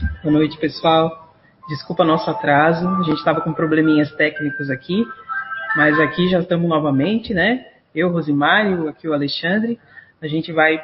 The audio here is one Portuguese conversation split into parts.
Boa noite, pessoal. Desculpa nosso atraso, a gente estava com probleminhas técnicos aqui, mas aqui já estamos novamente, né? Eu, Rosimário, aqui o Alexandre. A gente vai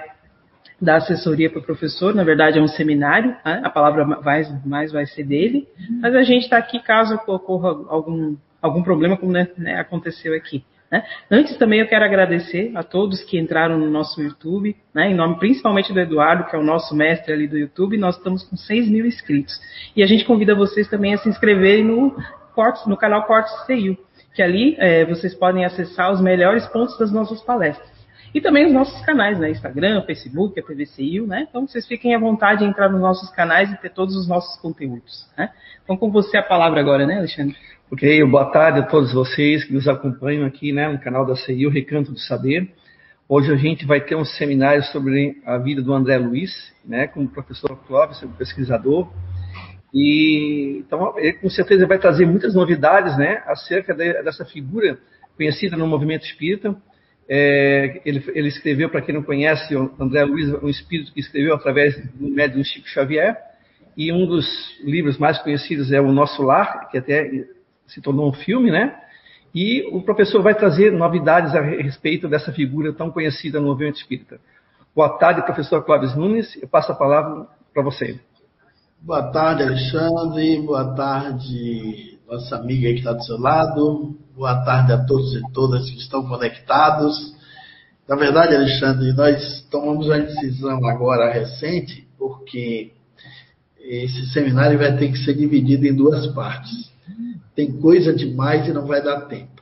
dar assessoria para o professor, na verdade é um seminário, né? a palavra mais, mais vai ser dele, mas a gente está aqui caso ocorra algum, algum problema, como né, né, aconteceu aqui. Né? Antes também eu quero agradecer a todos que entraram no nosso YouTube, né, em nome principalmente do Eduardo, que é o nosso mestre ali do YouTube, nós estamos com 6 mil inscritos. E a gente convida vocês também a se inscreverem no, Cortes, no canal Cortes CIU, que ali é, vocês podem acessar os melhores pontos das nossas palestras. E também os nossos canais, né? Instagram, Facebook, a TVCIU, né? Então vocês fiquem à vontade de entrar nos nossos canais e ter todos os nossos conteúdos. Né? Então com você a palavra agora, né, Alexandre? Ok, boa tarde a todos vocês que nos acompanham aqui né, no canal da CIU, Recanto do Saber. Hoje a gente vai ter um seminário sobre a vida do André Luiz, né, com o professor Clóvis, pesquisador. E então ele com certeza vai trazer muitas novidades, né, acerca de, dessa figura conhecida no movimento espírita. É, ele, ele, escreveu, para quem não conhece, o André Luiz, um espírito que escreveu através do médium Chico Xavier. E um dos livros mais conhecidos é O Nosso Lar, que até se tornou um filme, né? E o professor vai trazer novidades a respeito dessa figura tão conhecida no movimento espírita. Boa tarde, professor Clóvis Nunes. Eu passo a palavra para você. Boa tarde, Alexandre. Boa tarde, nossa amiga que está do seu lado. Boa tarde a todos e todas que estão conectados. Na verdade, Alexandre, nós tomamos uma decisão agora recente, porque esse seminário vai ter que ser dividido em duas partes tem coisa demais e não vai dar tempo.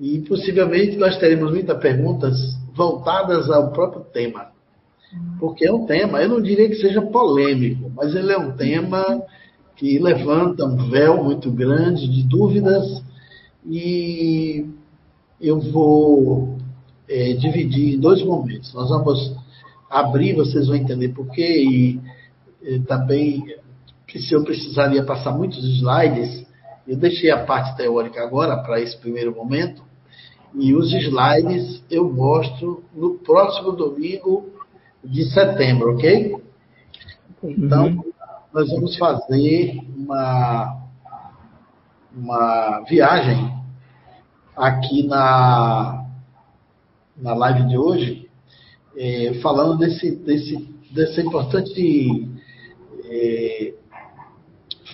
E possivelmente nós teremos muitas perguntas voltadas ao próprio tema. Porque é um tema, eu não diria que seja polêmico, mas ele é um tema que levanta um véu muito grande de dúvidas e eu vou é, dividir em dois momentos. Nós vamos abrir, vocês vão entender por quê, e, e também que se eu precisaria passar muitos slides, eu deixei a parte teórica agora para esse primeiro momento e os slides eu mostro no próximo domingo de setembro, ok? Então, uhum. nós vamos fazer uma, uma viagem aqui na, na live de hoje, é, falando desse, desse, dessa importante é,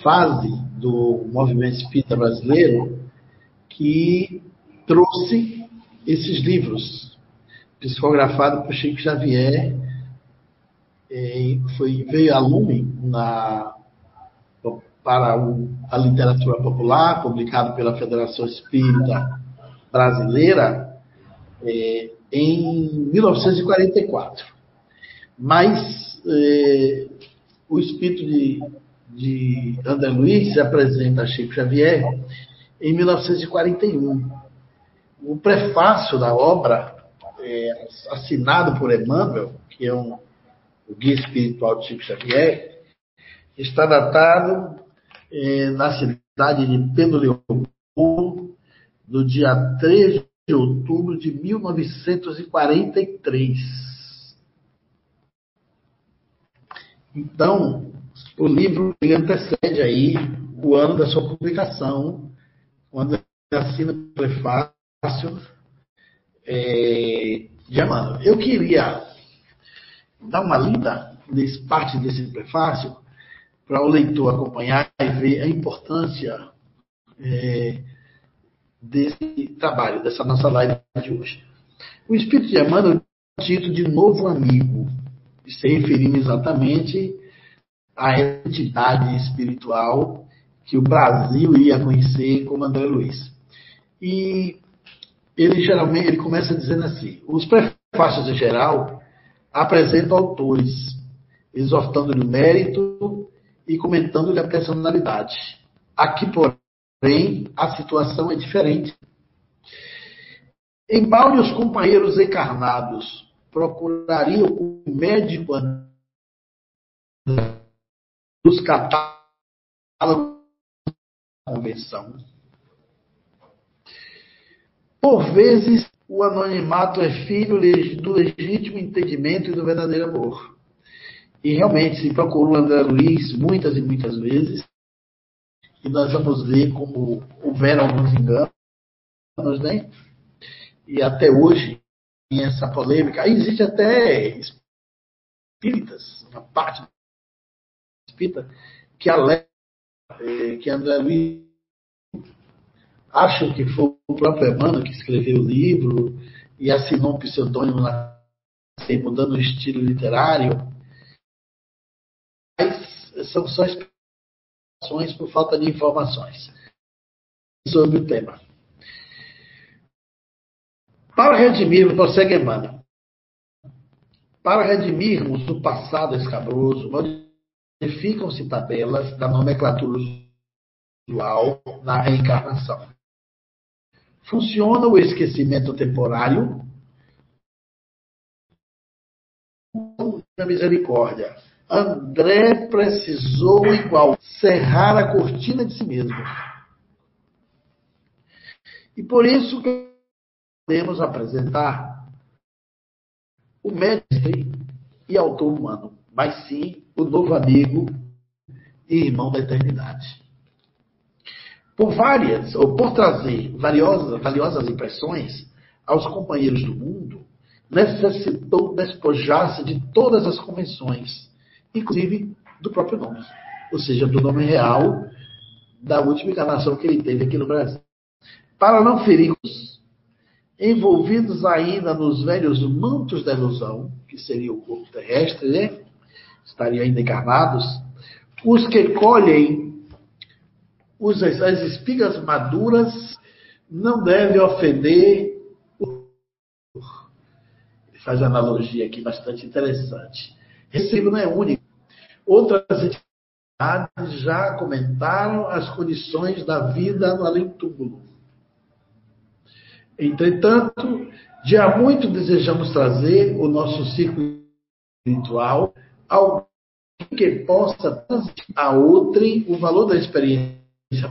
fase do movimento espírita brasileiro que trouxe esses livros, psicografado por Chico Xavier, é, foi, veio a lume na, para o, a literatura popular, publicado pela Federação Espírita Brasileira é, em 1944. Mas é, o espírito de de André Luiz se apresenta a Chico Xavier em 1941. O prefácio da obra, é, assinado por Emmanuel, que é um, o guia espiritual de Chico Xavier, está datado é, na cidade de Pedro Leopoldo, no dia 3 de outubro de 1943. Então, o livro ele antecede aí o ano da sua publicação, quando ele assina o prefácio é, de Emmanuel. Eu queria dar uma lida nesse parte desse prefácio para o leitor acompanhar e ver a importância é, desse trabalho, dessa nossa live de hoje. O Espírito de Emmanuel é título de novo amigo, se referindo exatamente a entidade espiritual que o Brasil ia conhecer como André Luiz. E ele geralmente ele começa dizendo assim: os prefácios em geral apresentam autores, exortando-lhe o mérito e comentando-lhe a personalidade. Aqui, porém, a situação é diferente. Embora os companheiros encarnados procurariam o médico dos catálogos da convenção. Por vezes, o anonimato é filho do legítimo entendimento e do verdadeiro amor. E realmente se procurou André Luiz muitas e muitas vezes. E nós vamos ver como houveram alguns enganos, né? E até hoje, tem essa polêmica. Aí existe até espíritas, uma parte que alega eh, que André Luiz acham que foi o próprio Emmanuel que escreveu o livro e assinou um pseudônimo na mudando o estilo literário. Mas são só explicações por falta de informações sobre o tema. Para redimirmos, prossegue Emmanuel, para redimirmos o passado escabroso, modificam-se tabelas da nomenclatura usual na reencarnação. Funciona o esquecimento temporário da misericórdia. André precisou igual cerrar a cortina de si mesmo. E por isso que podemos apresentar o mestre e autor humano, mas sim o novo amigo e irmão da eternidade por várias, ou por trazer valiosas, valiosas impressões aos companheiros do mundo, necessitou despojar-se de todas as convenções, inclusive do próprio nome, ou seja, do nome real da última encarnação que ele teve aqui no Brasil. Para não ferir os envolvidos ainda nos velhos mantos da ilusão, que seria o corpo terrestre, né? Estariam ainda encarnados, os que colhem os, as espigas maduras não devem ofender o. Faz analogia aqui bastante interessante. Livro não é único. Outras entidades já comentaram as condições da vida no além-túmulo. Entretanto, já muito desejamos trazer o nosso ciclo espiritual ao que possa transmitir a outrem o valor da experiência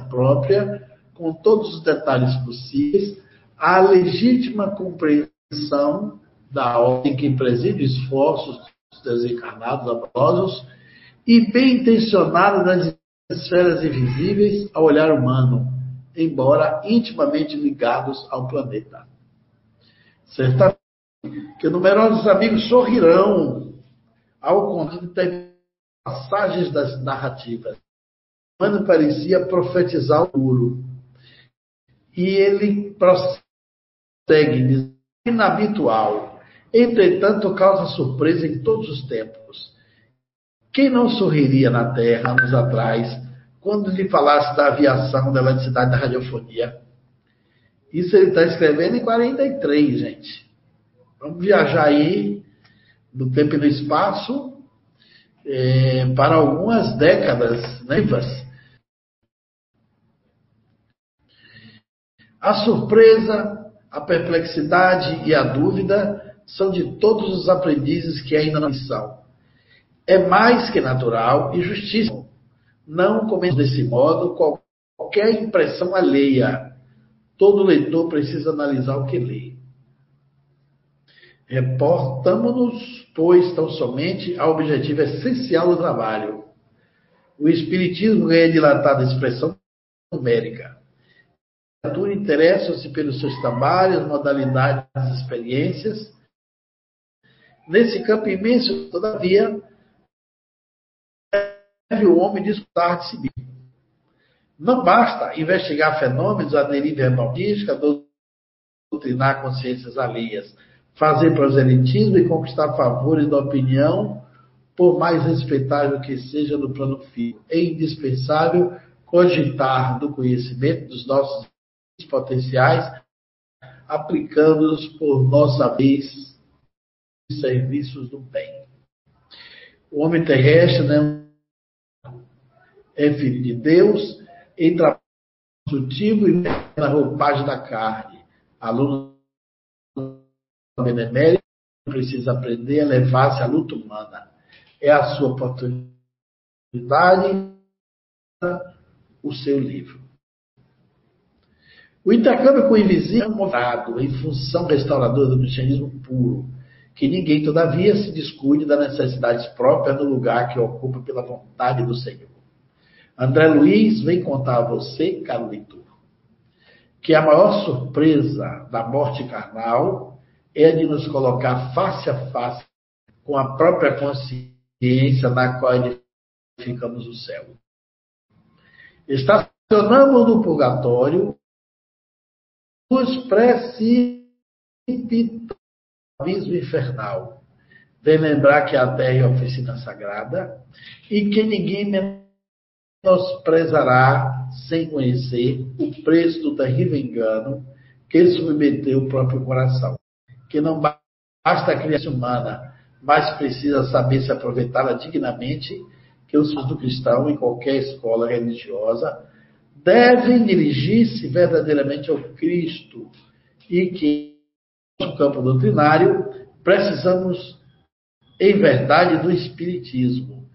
própria, com todos os detalhes possíveis, a legítima compreensão da ordem que preside esforços dos desencarnados amorosos e bem intencionada nas esferas invisíveis ao olhar humano, embora intimamente ligados ao planeta. Certamente que numerosos amigos sorrirão ao contar passagens das narrativas Mano parecia profetizar o muro. E ele prossegue, inabitual. Entretanto, causa surpresa em todos os tempos. Quem não sorriria na Terra, anos atrás, quando lhe falasse da aviação, da eletricidade, da radiofonia? Isso ele está escrevendo em 43, gente. Vamos viajar aí no tempo e no espaço é, para algumas décadas vivas. Né? A surpresa, a perplexidade e a dúvida são de todos os aprendizes que ainda não são. É mais que natural e justíssimo não cometer desse modo qualquer impressão alheia. Todo leitor precisa analisar o que lê. Reportamos-nos, pois, tão somente ao objetivo essencial do trabalho. O Espiritismo ganha dilatada expressão numérica literatura interessam-se pelos seus trabalhos, modalidades experiências. Nesse campo imenso, todavia, deve o homem disputar de si. Não basta investigar fenômenos, aderir verbalística, doutrinar consciências alheias, fazer proselitismo e conquistar favores da opinião, por mais respeitável que seja no plano físico. É indispensável cogitar do conhecimento dos nossos potenciais, aplicando-os por nossa vez serviços do bem. O homem terrestre né, é filho de Deus, entra sutil e na roupagem da carne. Aluno benemérito precisa aprender a levar-se à luta humana. É a sua oportunidade, o seu livro. O intercâmbio com o invisível é movado em função restauradora do cristianismo puro, que ninguém, todavia, se descuide das necessidades próprias no lugar que ocupa pela vontade do Senhor. André Luiz vem contar a você, caro leitor, que a maior surpresa da morte carnal é de nos colocar face a face com a própria consciência na qual edificamos o céu. Estacionamos no purgatório, nos precipitamos abismo infernal. Vem lembrar que a terra é oficina sagrada e que ninguém menosprezará sem conhecer o preço do terrível engano que submeteu o próprio coração. Que não basta a criação humana, mas precisa saber se aproveitá-la dignamente, que os filhos do cristão, em qualquer escola religiosa, devem dirigir-se verdadeiramente ao Cristo. E que no campo doutrinário, precisamos, em verdade, do Espiritismo.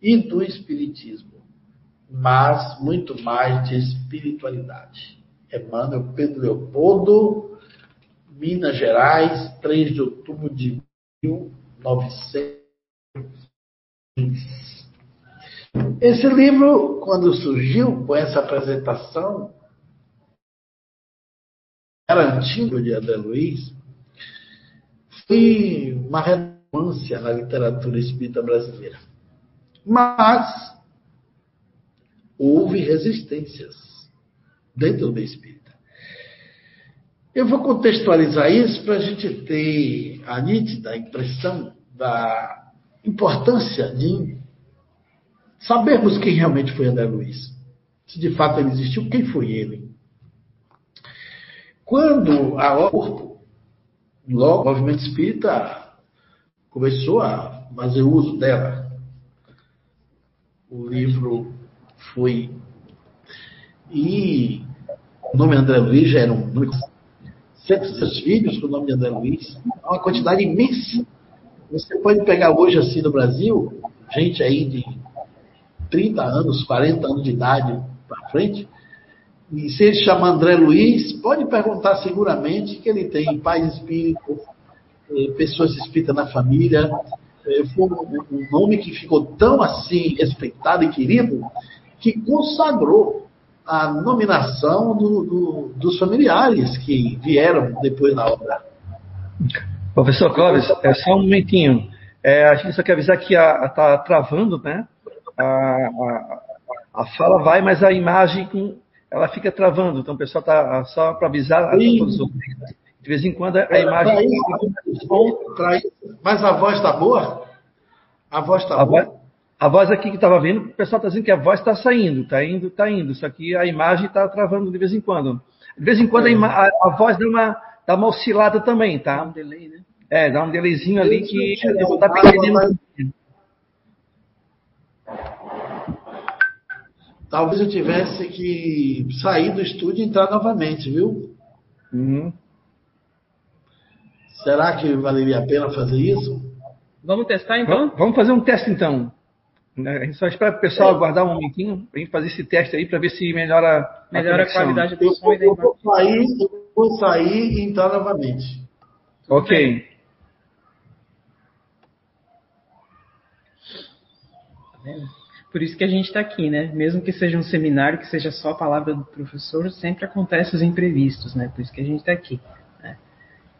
E do Espiritismo, mas muito mais de espiritualidade. Emmanuel Pedro Leopoldo, Minas Gerais, 3 de outubro de 1900. Esse livro, quando surgiu com essa apresentação, garantindo de André Luiz, foi uma relevância na literatura espírita brasileira. Mas houve resistências dentro do espírita. Eu vou contextualizar isso para a gente ter a nítida impressão da importância de sabermos quem realmente foi André Luiz. Se de fato ele existiu, quem foi ele? Quando a corpo, logo o movimento espírita começou a fazer uso dela, o livro foi. E o nome André Luiz já era um nome 700 vídeos com o nome de André Luiz, é uma quantidade imensa. Você pode pegar hoje, assim, no Brasil, gente aí de 30 anos, 40 anos de idade para frente, e se ele chama André Luiz, pode perguntar seguramente que ele tem pais espíritos, eh, pessoas espíritas na família. Eh, foi um nome que ficou tão assim respeitado e querido que consagrou a nominação do, do, dos familiares que vieram depois da obra. Professor Clóvis, é só um momentinho. É, a gente só quer avisar que está travando, né? A, a, a fala vai, mas a imagem ela fica travando. Então, o pessoal está só para avisar a todos os De vez em quando a é, imagem. Mas a voz está boa? A voz está boa? Voz, a voz aqui que estava vendo, o pessoal está dizendo que a voz está saindo, está indo, está indo. Só que a imagem está travando de vez em quando. De vez em quando a, a, a voz dá uma, dá uma oscilada também, tá? Dá um delay, né? É, dá um delayzinho ali que está perdendo. talvez eu tivesse que sair do estúdio e entrar novamente, viu? Uhum. Será que valeria a pena fazer isso? Vamos testar então? Vamos fazer um teste então. Né, a gente só espera o pessoal é. aguardar um momentinho para a gente fazer esse teste aí para ver se melhora, melhora a, a qualidade do som. Eu, vou sair, eu vou sair e entrar novamente. Ok. Tá vendo? Por isso que a gente está aqui, né? Mesmo que seja um seminário, que seja só a palavra do professor, sempre acontece os imprevistos, né? Por isso que a gente está aqui.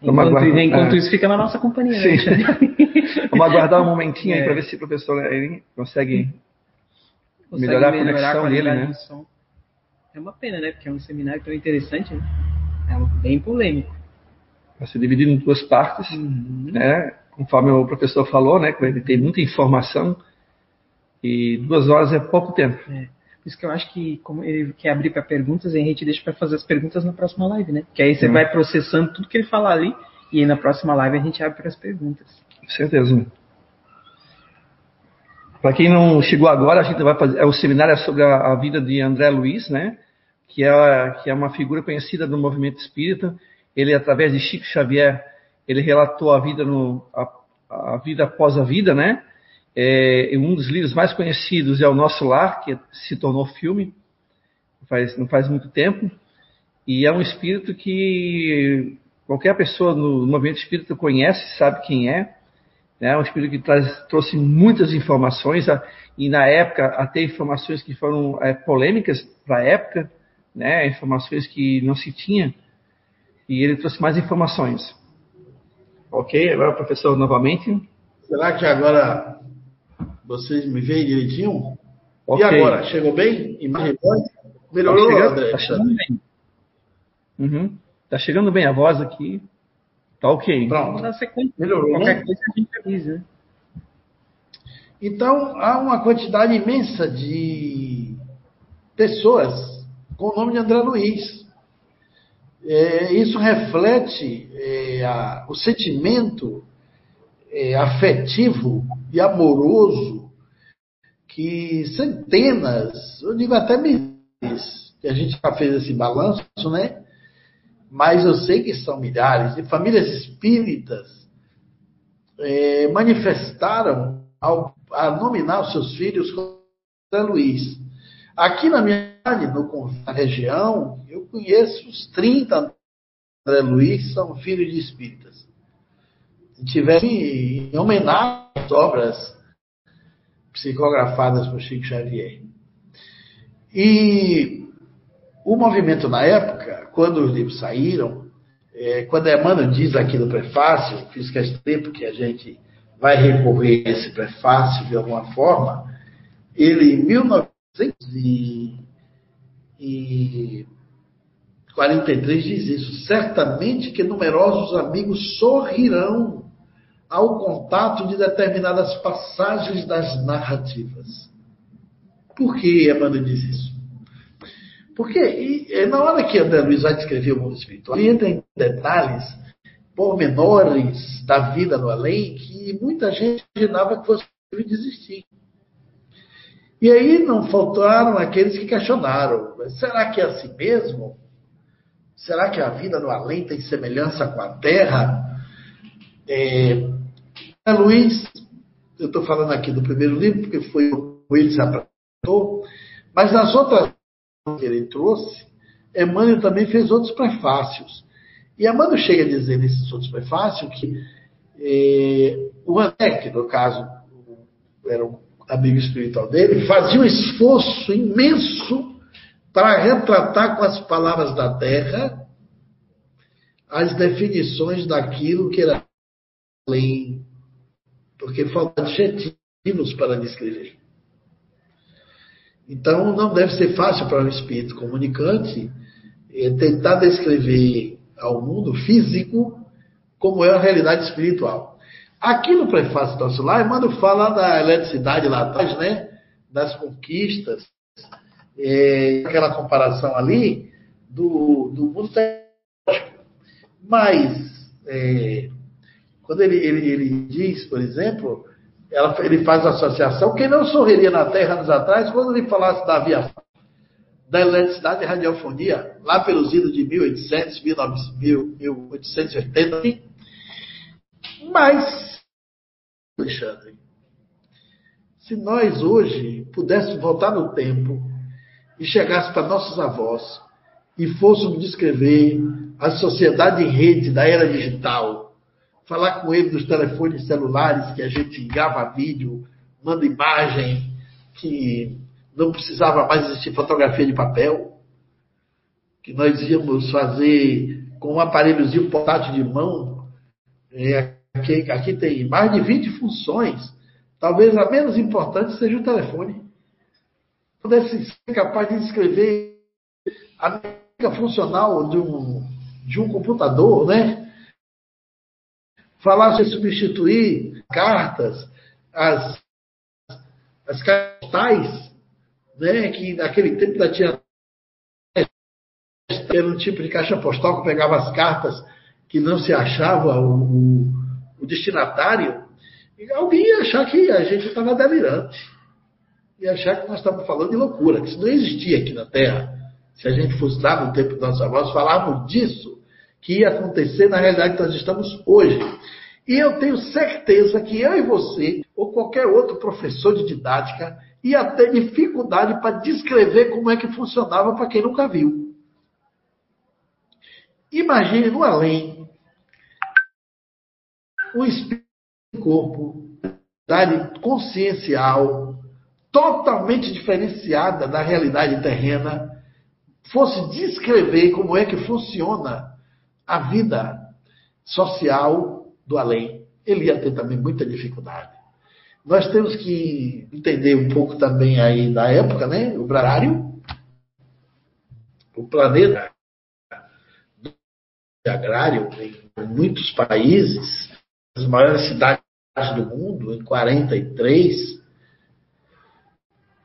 Né? Enquanto, enquanto é. isso, fica na nossa companhia. Né? Vamos aguardar um momentinho é. aí para ver se o professor ele consegue, consegue melhorar, melhorar, a conexão dele, né? É uma pena, né? Porque é um seminário tão interessante, né? É bem polêmico. Vai ser dividido em duas partes, uhum. né? Conforme o professor falou, né? Ele tem muita informação e duas horas é pouco tempo. É. Por isso que eu acho que, como ele quer abrir para perguntas, a gente deixa para fazer as perguntas na próxima live, né? Que aí você hum. vai processando tudo que ele falar ali, e aí na próxima live a gente abre para as perguntas. Com certeza. Para quem não chegou agora, a gente vai fazer. É, o seminário é sobre a, a, vida de André Luiz, né? Que é, que é uma figura conhecida do movimento espírita. Ele, através de Chico Xavier, ele relatou a vida no, a, a vida após a vida, né? É, um dos livros mais conhecidos é O Nosso Lar, que se tornou filme faz, não faz muito tempo. E é um espírito que qualquer pessoa no movimento espírita conhece, sabe quem é. É um espírito que traz, trouxe muitas informações, e na época até informações que foram é, polêmicas para a época, né, informações que não se tinha, e ele trouxe mais informações. Ok, agora professor novamente. Será que agora vocês me veem direitinho? Okay. E agora, chegou bem? Imagem Melhorou, tá chegando, André? Tá chegando bem. Uhum. Tá chegando bem a voz aqui. Tá ok. Pronto. Na sequência, Melhorou, qualquer né? coisa a gente avisa. Né? Então, há uma quantidade imensa de pessoas com o nome de André Luiz. É, isso reflete é, a, o sentimento é, afetivo e amoroso que centenas, eu digo até milhares, que a gente já fez esse balanço, né? Mas eu sei que são milhares de famílias espíritas é, manifestaram ao, a nominar os seus filhos como André Luiz. Aqui na minha no, na região, eu conheço os 30 André Luiz são filhos de espíritas. Tivemos em homenagem às obras psicografadas por Chico Xavier. E o movimento na época, quando os livros saíram, é, quando Emmanuel diz aqui no prefácio, fiz questão que a gente vai recorrer a esse prefácio de alguma forma, ele em 1943 diz isso, certamente que numerosos amigos sorrirão ao contato de determinadas passagens das narrativas. Por que Emmanuel diz isso? Porque e, na hora que André Luiz vai descrever o mundo espiritual, ele entra em detalhes pormenores da vida no além que muita gente imaginava que fosse desistir. E aí não faltaram aqueles que questionaram: será que é assim mesmo? Será que a vida no além tem semelhança com a terra? É, Luiz, eu estou falando aqui do primeiro livro, porque foi o se apresentou, mas nas outras que ele trouxe, Emmanuel também fez outros prefácios. E Emmanuel chega a dizer nesses outros prefácios que eh, o André, no caso era um amigo espiritual dele, fazia um esforço imenso para retratar com as palavras da terra as definições daquilo que era além, porque falta adjetivos para descrever. Então, não deve ser fácil para um espírito comunicante eh, tentar descrever ao mundo físico como é a realidade espiritual. Aqui no prefácio do nosso lá, Emmanuel fala da eletricidade lá atrás, né? Das conquistas, é, aquela comparação ali do, do mundo tecnológico. Mas, é, quando ele, ele, ele diz, por exemplo, ela, ele faz associação. Quem não sorriria na Terra anos atrás, quando ele falasse da via da eletricidade e radiofonia, lá pelos idos de 1800, 1880. Mas, Alexandre, se nós hoje pudéssemos voltar no tempo e chegasse para nossos avós e fôssemos descrever a sociedade em rede da era digital, falar com ele dos telefones celulares que a gente grava vídeo, manda imagem, que não precisava mais existir fotografia de papel, que nós íamos fazer com um aparelhozinho portátil de mão. É, aqui, aqui tem mais de 20 funções. Talvez a menos importante seja o telefone. Pudesse ser capaz de escrever a mega funcional de um, de um computador, né? Falar sobre substituir cartas, as, as cartas, né, que naquele tempo ainda tinha era um tipo de caixa postal que pegava as cartas que não se achava o, o destinatário, e alguém ia achar que a gente estava delirante. Ia achar que nós estávamos falando de loucura, que isso não existia aqui na Terra. Se a gente fosse lá no tempo dos nossos avós, falávamos disso que ia acontecer na realidade que nós estamos hoje. E eu tenho certeza que eu e você, ou qualquer outro professor de didática, ia ter dificuldade para descrever como é que funcionava para quem nunca viu. Imagine no além, um espírito corpo, consciencial, totalmente diferenciada da realidade terrena, fosse descrever como é que funciona a vida social do além, ele ia ter também muita dificuldade. Nós temos que entender um pouco também aí da época, né? O Brarário, o planeta agrário em muitos países, as maiores cidades do mundo, em 43,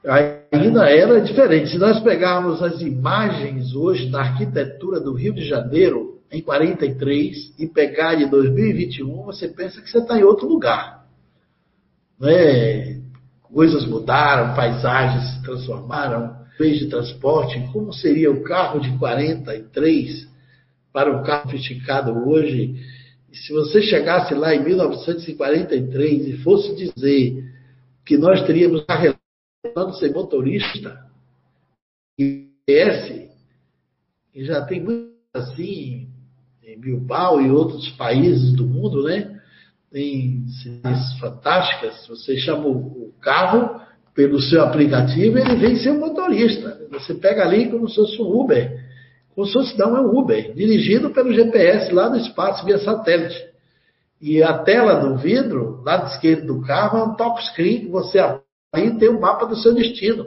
ainda era diferente. Se nós pegarmos as imagens hoje da arquitetura do Rio de Janeiro, em 43, e pegar de 2021, você pensa que você está em outro lugar. Né? Coisas mudaram, paisagens se transformaram, meios de transporte, como seria o carro de 43 para o carro sofisticado hoje? E se você chegasse lá em 1943 e fosse dizer que nós teríamos carregando ser motorista, e PS, e já tem muito assim em Bilbao e outros países do mundo, né? Tem cidades fantásticas. Você chama o carro pelo seu aplicativo, ele vem ser motorista. Você pega ali como se fosse um Uber. Como se fosse não é um Uber, dirigido pelo GPS lá no espaço via satélite. E a tela do vidro, lado esquerdo do carro, é um touchscreen que você aí tem o um mapa do seu destino.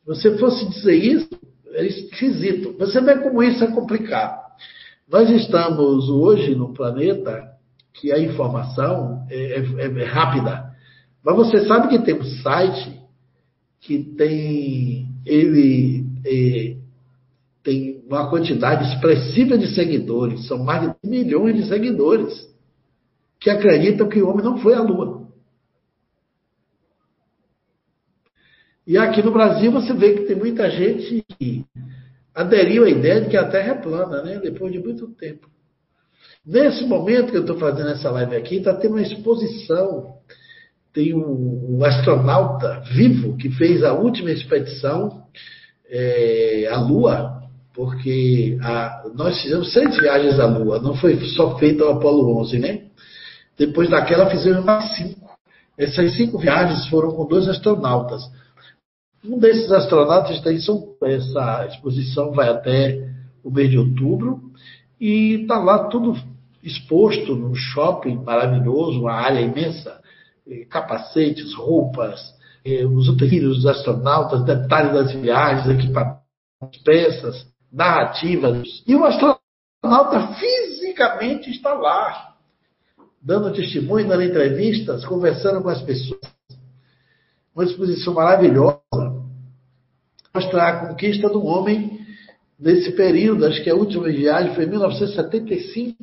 Se você fosse dizer isso, é esquisito. Você vê como isso é complicado. Nós estamos hoje num planeta que a informação é, é, é rápida. Mas você sabe que tem um site que tem ele é, tem uma quantidade expressiva de seguidores, são mais de milhões de seguidores que acreditam que o homem não foi à Lua. E aqui no Brasil você vê que tem muita gente que aderiu à ideia de que a Terra é plana, né? Depois de muito tempo. Nesse momento que eu estou fazendo essa live aqui, está tendo uma exposição. Tem um, um, astronauta vivo que fez a última expedição é, à Lua, porque a, nós fizemos seis viagens à Lua, não foi só feita o Apolo 11, né? Depois daquela fizemos mais cinco. Essas cinco viagens foram com dois astronautas. Um desses astronautas está em São Essa exposição vai até o mês de outubro e está lá tudo exposto num shopping maravilhoso, uma área imensa, capacetes, roupas, os utensílios dos astronautas, detalhes das viagens, equipamentos, peças, narrativas. E o astronauta fisicamente está lá, dando testemunho, dando entrevistas, conversando com as pessoas. Uma exposição maravilhosa mostrar a conquista do homem nesse período, acho que a última viagem foi em 1975.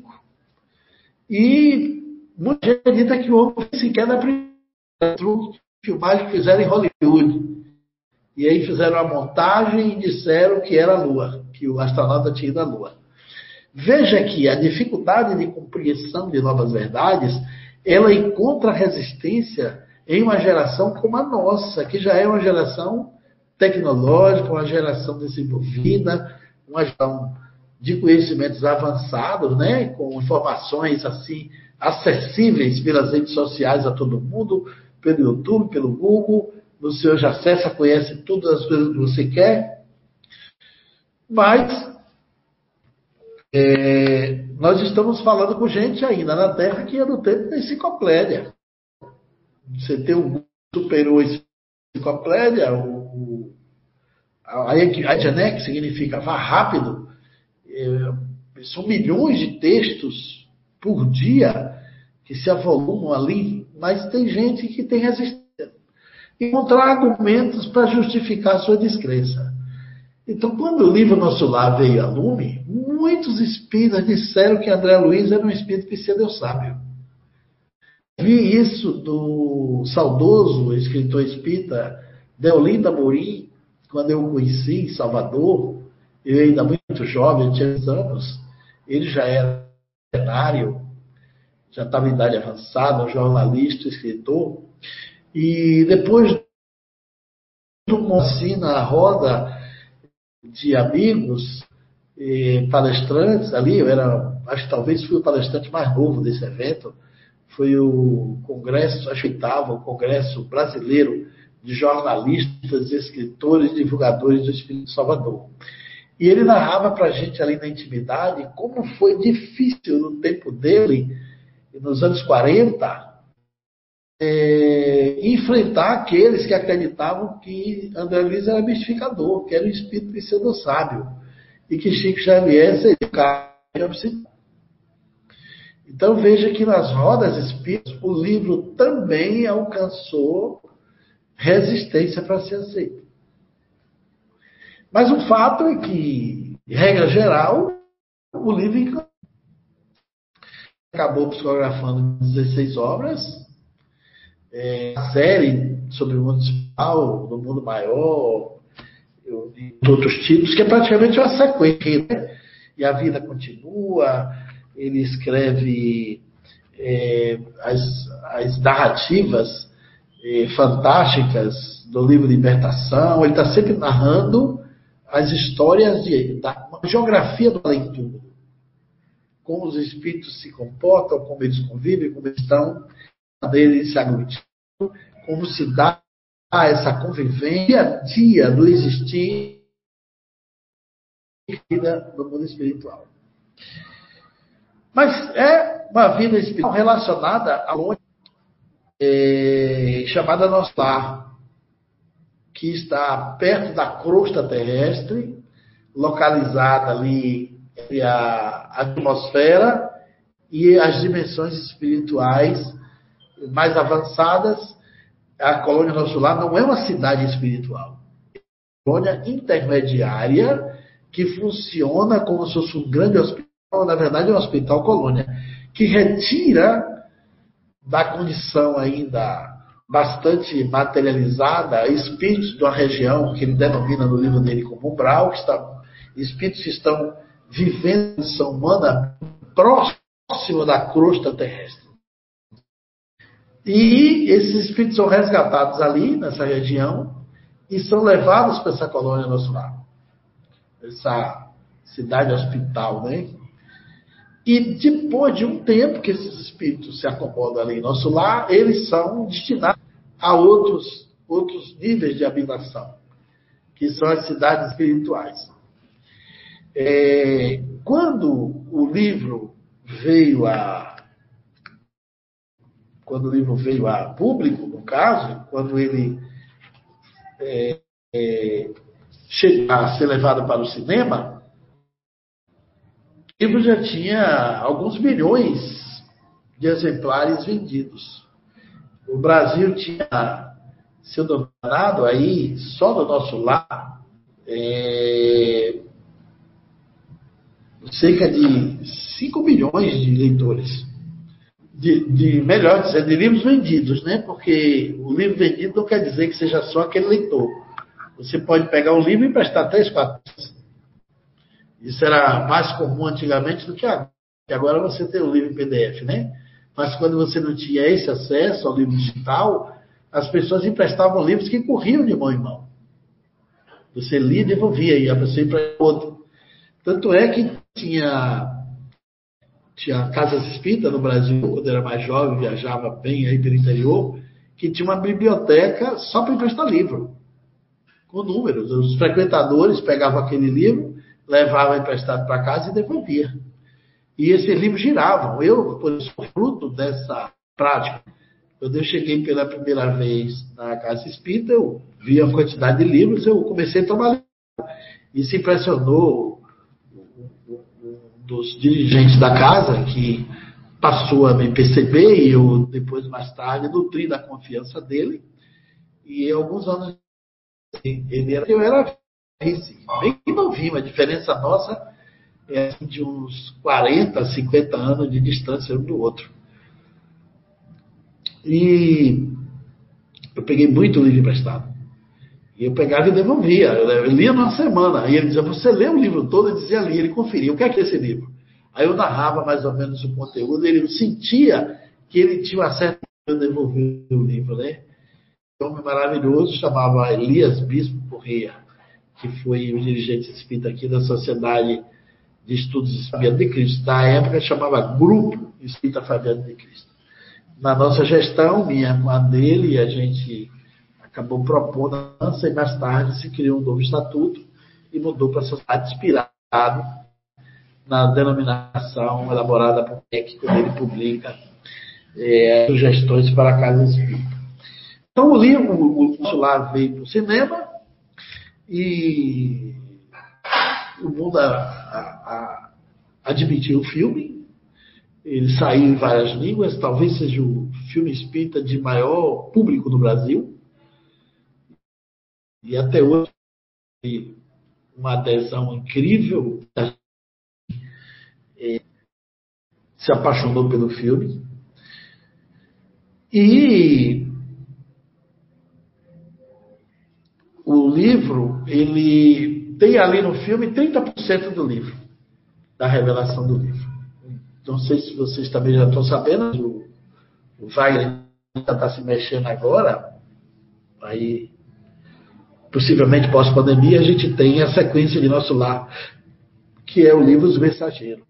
E muita gente acredita que o homem sequer na primeira filmagem que fizeram em Hollywood. E aí fizeram a montagem e disseram que era a Lua, que o astronauta tinha ido à Lua. Veja que a dificuldade de compreensão de novas verdades, ela encontra resistência em uma geração como a nossa, que já é uma geração tecnológica, uma geração desenvolvida, uma geração de conhecimentos avançados, né, com informações assim acessíveis pelas redes sociais a todo mundo, pelo YouTube, pelo Google, você hoje acessa, conhece todas as coisas que você quer, mas é, nós estamos falando com gente ainda na Terra que é do tempo da enciclopédia. Você tem o superou a enciclopédia, o a Jané, que significa vá rápido, é, são milhões de textos por dia que se avolumam ali, mas tem gente que tem resistência. Encontrar argumentos para justificar sua descrença. Então, quando o livro Nosso Lar veio a lume, muitos espíritas disseram que André Luiz era um espírito pseudo-sábio. Vi isso do saudoso escritor espírita Deolinda Morim, quando eu o conheci em Salvador, eu ainda muito jovem, tinha anos, ele já era cenário, já estava em idade avançada, jornalista, escritor, e depois assim na roda de amigos, palestrantes ali, eu era acho que talvez fui o palestrante mais novo desse evento, foi o Congresso, acho oitavo, o Congresso Brasileiro de Jornalistas, Escritores Divulgadores do Espírito Salvador. E ele narrava para a gente ali na intimidade como foi difícil no tempo dele, nos anos 40, é, enfrentar aqueles que acreditavam que André Luiz era mistificador, que era um espírito vencedor sábio, e que Chico Xavier seria o cara Então veja que nas rodas espíritas o livro também alcançou resistência para ser aceito. Mas o fato é que, regra geral, o livro acabou psicografando 16 obras, é, a série sobre o mundo espiritual, do mundo maior, e outros títulos, que é praticamente uma sequência. Né? E a vida continua, ele escreve é, as, as narrativas fantásticas do livro Libertação, ele está sempre narrando as histórias de, da geografia da leitura. Como os espíritos se comportam, como eles convivem, como estão, eles se aglutinam, como se dá essa convivência a dia do existir no mundo espiritual. Mas é uma vida espiritual relacionada a é, chamada nosso lar que está perto da crosta terrestre, localizada ali entre a atmosfera e as dimensões espirituais mais avançadas. A colônia Nosso Lar não é uma cidade espiritual, é uma colônia intermediária que funciona como se fosse um grande hospital, na verdade é um hospital colônia, que retira da condição ainda bastante materializada, espíritos de uma região que ele denomina no livro dele como umbral, que está, espíritos que estão vivendo a condição humana próximo da crosta terrestre. E esses espíritos são resgatados ali, nessa região, e são levados para essa colônia nosso lar. Essa cidade hospital, né? E depois de um tempo que esses espíritos se acomodam ali em nosso lar, eles são destinados a outros, outros níveis de habitação, que são as cidades espirituais. É, quando o livro veio a. Quando o livro veio a público, no caso, quando ele é, é, chegou a ser levado para o cinema, livro já tinha alguns milhões de exemplares vendidos. O Brasil tinha, se eu não enganado, aí, só do nosso lar, é, cerca de 5 milhões de leitores. De, de, melhor dizendo, de livros vendidos, né? Porque o livro vendido não quer dizer que seja só aquele leitor. Você pode pegar um livro e emprestar três, quatro isso era mais comum antigamente do que agora. Agora você tem o livro em PDF, né? Mas quando você não tinha esse acesso ao livro digital, as pessoas emprestavam livros que corriam de mão em mão. Você lia e devolvia, e a pessoa para outro. Tanto é que tinha, tinha casas espíritas no Brasil, quando eu era mais jovem, viajava bem aí pelo interior, que tinha uma biblioteca só para emprestar livro, com números. Os frequentadores pegavam aquele livro, levava emprestado para casa e devolvia. E esses livros giravam. Eu, por isso, fruto dessa prática. Quando eu cheguei pela primeira vez na Casa Espírita, eu vi a quantidade de livros, eu comecei a trabalhar. Isso impressionou um dos dirigentes da casa, que passou a me perceber, e eu, depois, mais tarde, nutri da confiança dele. E alguns anos ele era, eu era bem novinho, a diferença nossa é assim, de uns 40, 50 anos de distância um do outro. E eu peguei muito livro emprestado. E eu pegava e devolvia. Eu lia numa semana. E ele dizia, você lê o livro todo? Eu dizia, li. Ele conferia, o que é que é esse livro? Aí eu narrava mais ou menos o conteúdo. Ele sentia que ele tinha uma certa de devolver o livro, né? Um homem maravilhoso, chamava Elias Bispo Correia que foi o dirigente espírita aqui da Sociedade de Estudos Fabiano de Cristo. Na época chamava Grupo Espírita Fabiano de Cristo. Na nossa gestão, minha a dele, a gente acabou propondo e mais tarde se criou um novo estatuto e mudou para a sociedade inspirado na denominação elaborada por MEC, quando ele publica é, sugestões para a Casa Espírita. Então o livro, o lar veio para o cinema e o mundo a, a, a admitiu o filme. Ele saiu em várias línguas, talvez seja o filme espírita de maior público no Brasil. E até hoje uma adesão incrível. É, se apaixonou pelo filme. E o livro, ele tem ali no filme 30% do livro, da revelação do livro. Não sei se vocês também já estão sabendo, o Wagner está se mexendo agora, aí possivelmente pós-pandemia, a gente tem a sequência de nosso lar, que é o livro Os Mensageiros.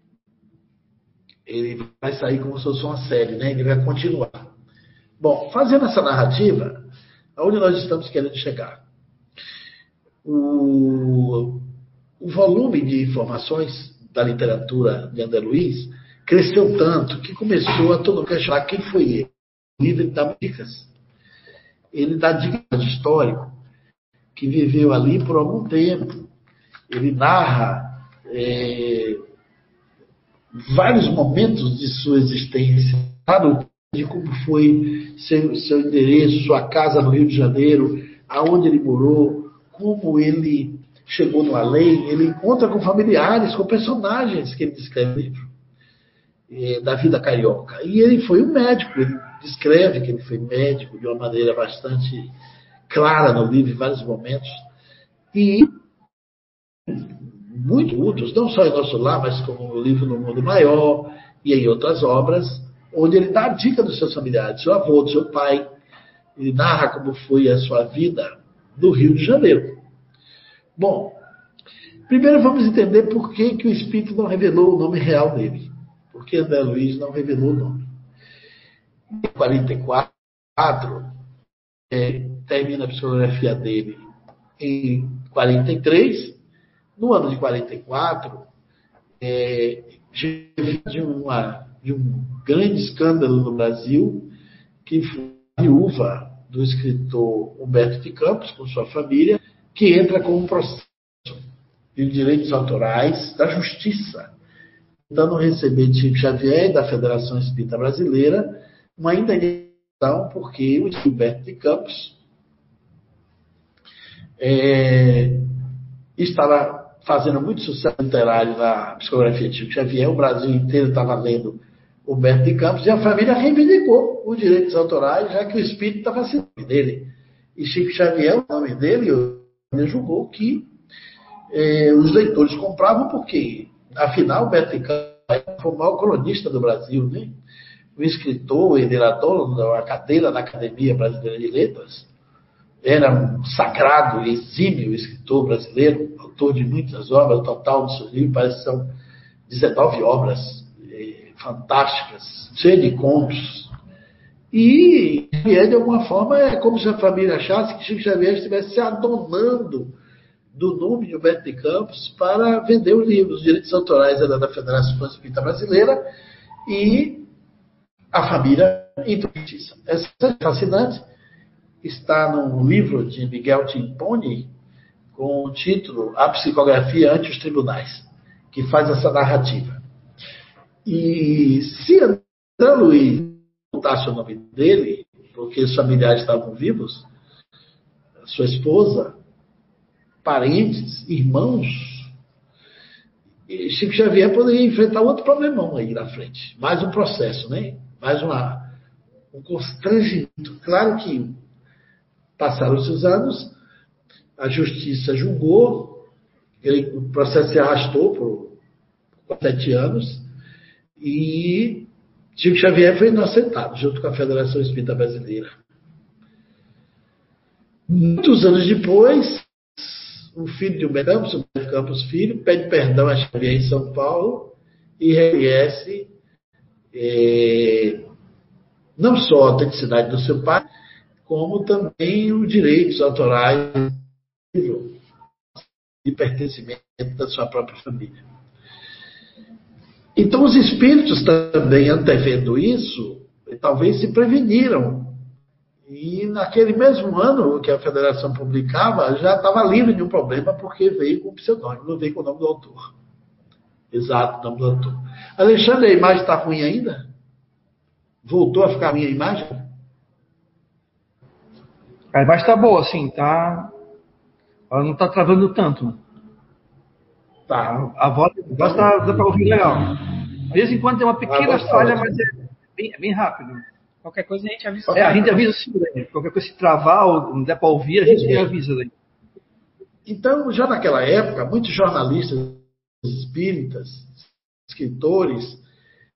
Ele vai sair como se fosse uma série, né? Ele vai continuar. Bom, fazendo essa narrativa, aonde nós estamos querendo chegar? O, o volume de informações da literatura de André Luiz cresceu tanto que começou a todo mundo questionar quem foi ele. O livro dá dicas. Ele dá dicas de histórico que viveu ali por algum tempo. Ele narra é, vários momentos de sua existência, de como foi seu, seu endereço, sua casa no Rio de Janeiro, aonde ele morou, como ele chegou no além, ele encontra com familiares, com personagens que ele descreve no livro, é, da vida carioca. E ele foi um médico, ele descreve que ele foi médico de uma maneira bastante clara no livro, em vários momentos. E muito outros, não só em Nosso Lar, mas como o livro No Mundo Maior e em outras obras, onde ele dá a dica dos seus familiares, do seu avô, do seu pai. Ele narra como foi a sua vida do Rio de Janeiro. Bom, primeiro vamos entender por que, que o Espírito não revelou o nome real dele. Por que André Luiz não revelou o nome. Em 44, é, termina a psicografia dele em 43. No ano de 44, é, de, uma, de um grande escândalo no Brasil, que foi a viúva do escritor Humberto de Campos, com sua família, que entra com um processo de direitos autorais da Justiça, tentando receber de Chico Xavier e da Federação Espírita Brasileira uma indenização, porque o Humberto de Campos é, estava fazendo muito sucesso literário na psicografia de Chico Xavier, o Brasil inteiro estava lendo Humberto de Campos, e a família reivindicou os direitos autorais, já que o espírito estava sendo dele. E Chico Xavier, o nome dele, julgou que eh, os leitores compravam porque, afinal, Humberto de Campos foi o maior colunista do Brasil, né? O escritor, era dono da cadeira da Academia Brasileira de Letras, era um sagrado e exímio escritor brasileiro, autor de muitas obras, o total do seu livro parece que são 19 obras fantásticas, cheias de contos. E, de alguma forma, é como se a família achasse que Chico Xavier estivesse se adonando do nome de Humberto de Campos para vender o livro. Os direitos autorais eram da Federação Espírita Brasileira e a família entrou justiça. Essa é fascinante. Está no livro de Miguel Timponi com o título A Psicografia ante os Tribunais, que faz essa narrativa. E se André Luiz contasse o nome dele, porque os familiares estavam vivos, sua esposa, parentes, irmãos, e Chico Xavier poderia enfrentar outro problemão aí na frente. Mais um processo, né? Mais uma, um constrangimento. Claro que passaram-se os anos, a justiça julgou, ele, o processo se arrastou por, por sete anos, e Chico Xavier foi inocentado, junto com a Federação Espírita Brasileira. Muitos anos depois, um filho de Humberto Campos, Humberto Campos Filho, pede perdão a Xavier em São Paulo e reconhece é, não só a autenticidade do seu pai, como também os direitos autorais de pertencimento da sua própria família. Então, os espíritos também antevendo isso, talvez se preveniram. E naquele mesmo ano que a federação publicava, já estava livre de um problema, porque veio com o pseudônimo, não veio com o nome do autor. Exato, o nome do autor. Alexandre, a imagem está ruim ainda? Voltou a ficar a minha imagem? A imagem está boa, sim, tá. Ela não está travando tanto. Tá. A voz, a voz tá, dá para ouvir legal. De vez em quando tem uma pequena ah, falha, mas é bem, é bem rápido. Qualquer coisa a gente avisa. É, a gente avisa sim, né? Qualquer coisa se travar ou não der para ouvir, a gente avisa daí. Então, já naquela época, muitos jornalistas espíritas, escritores,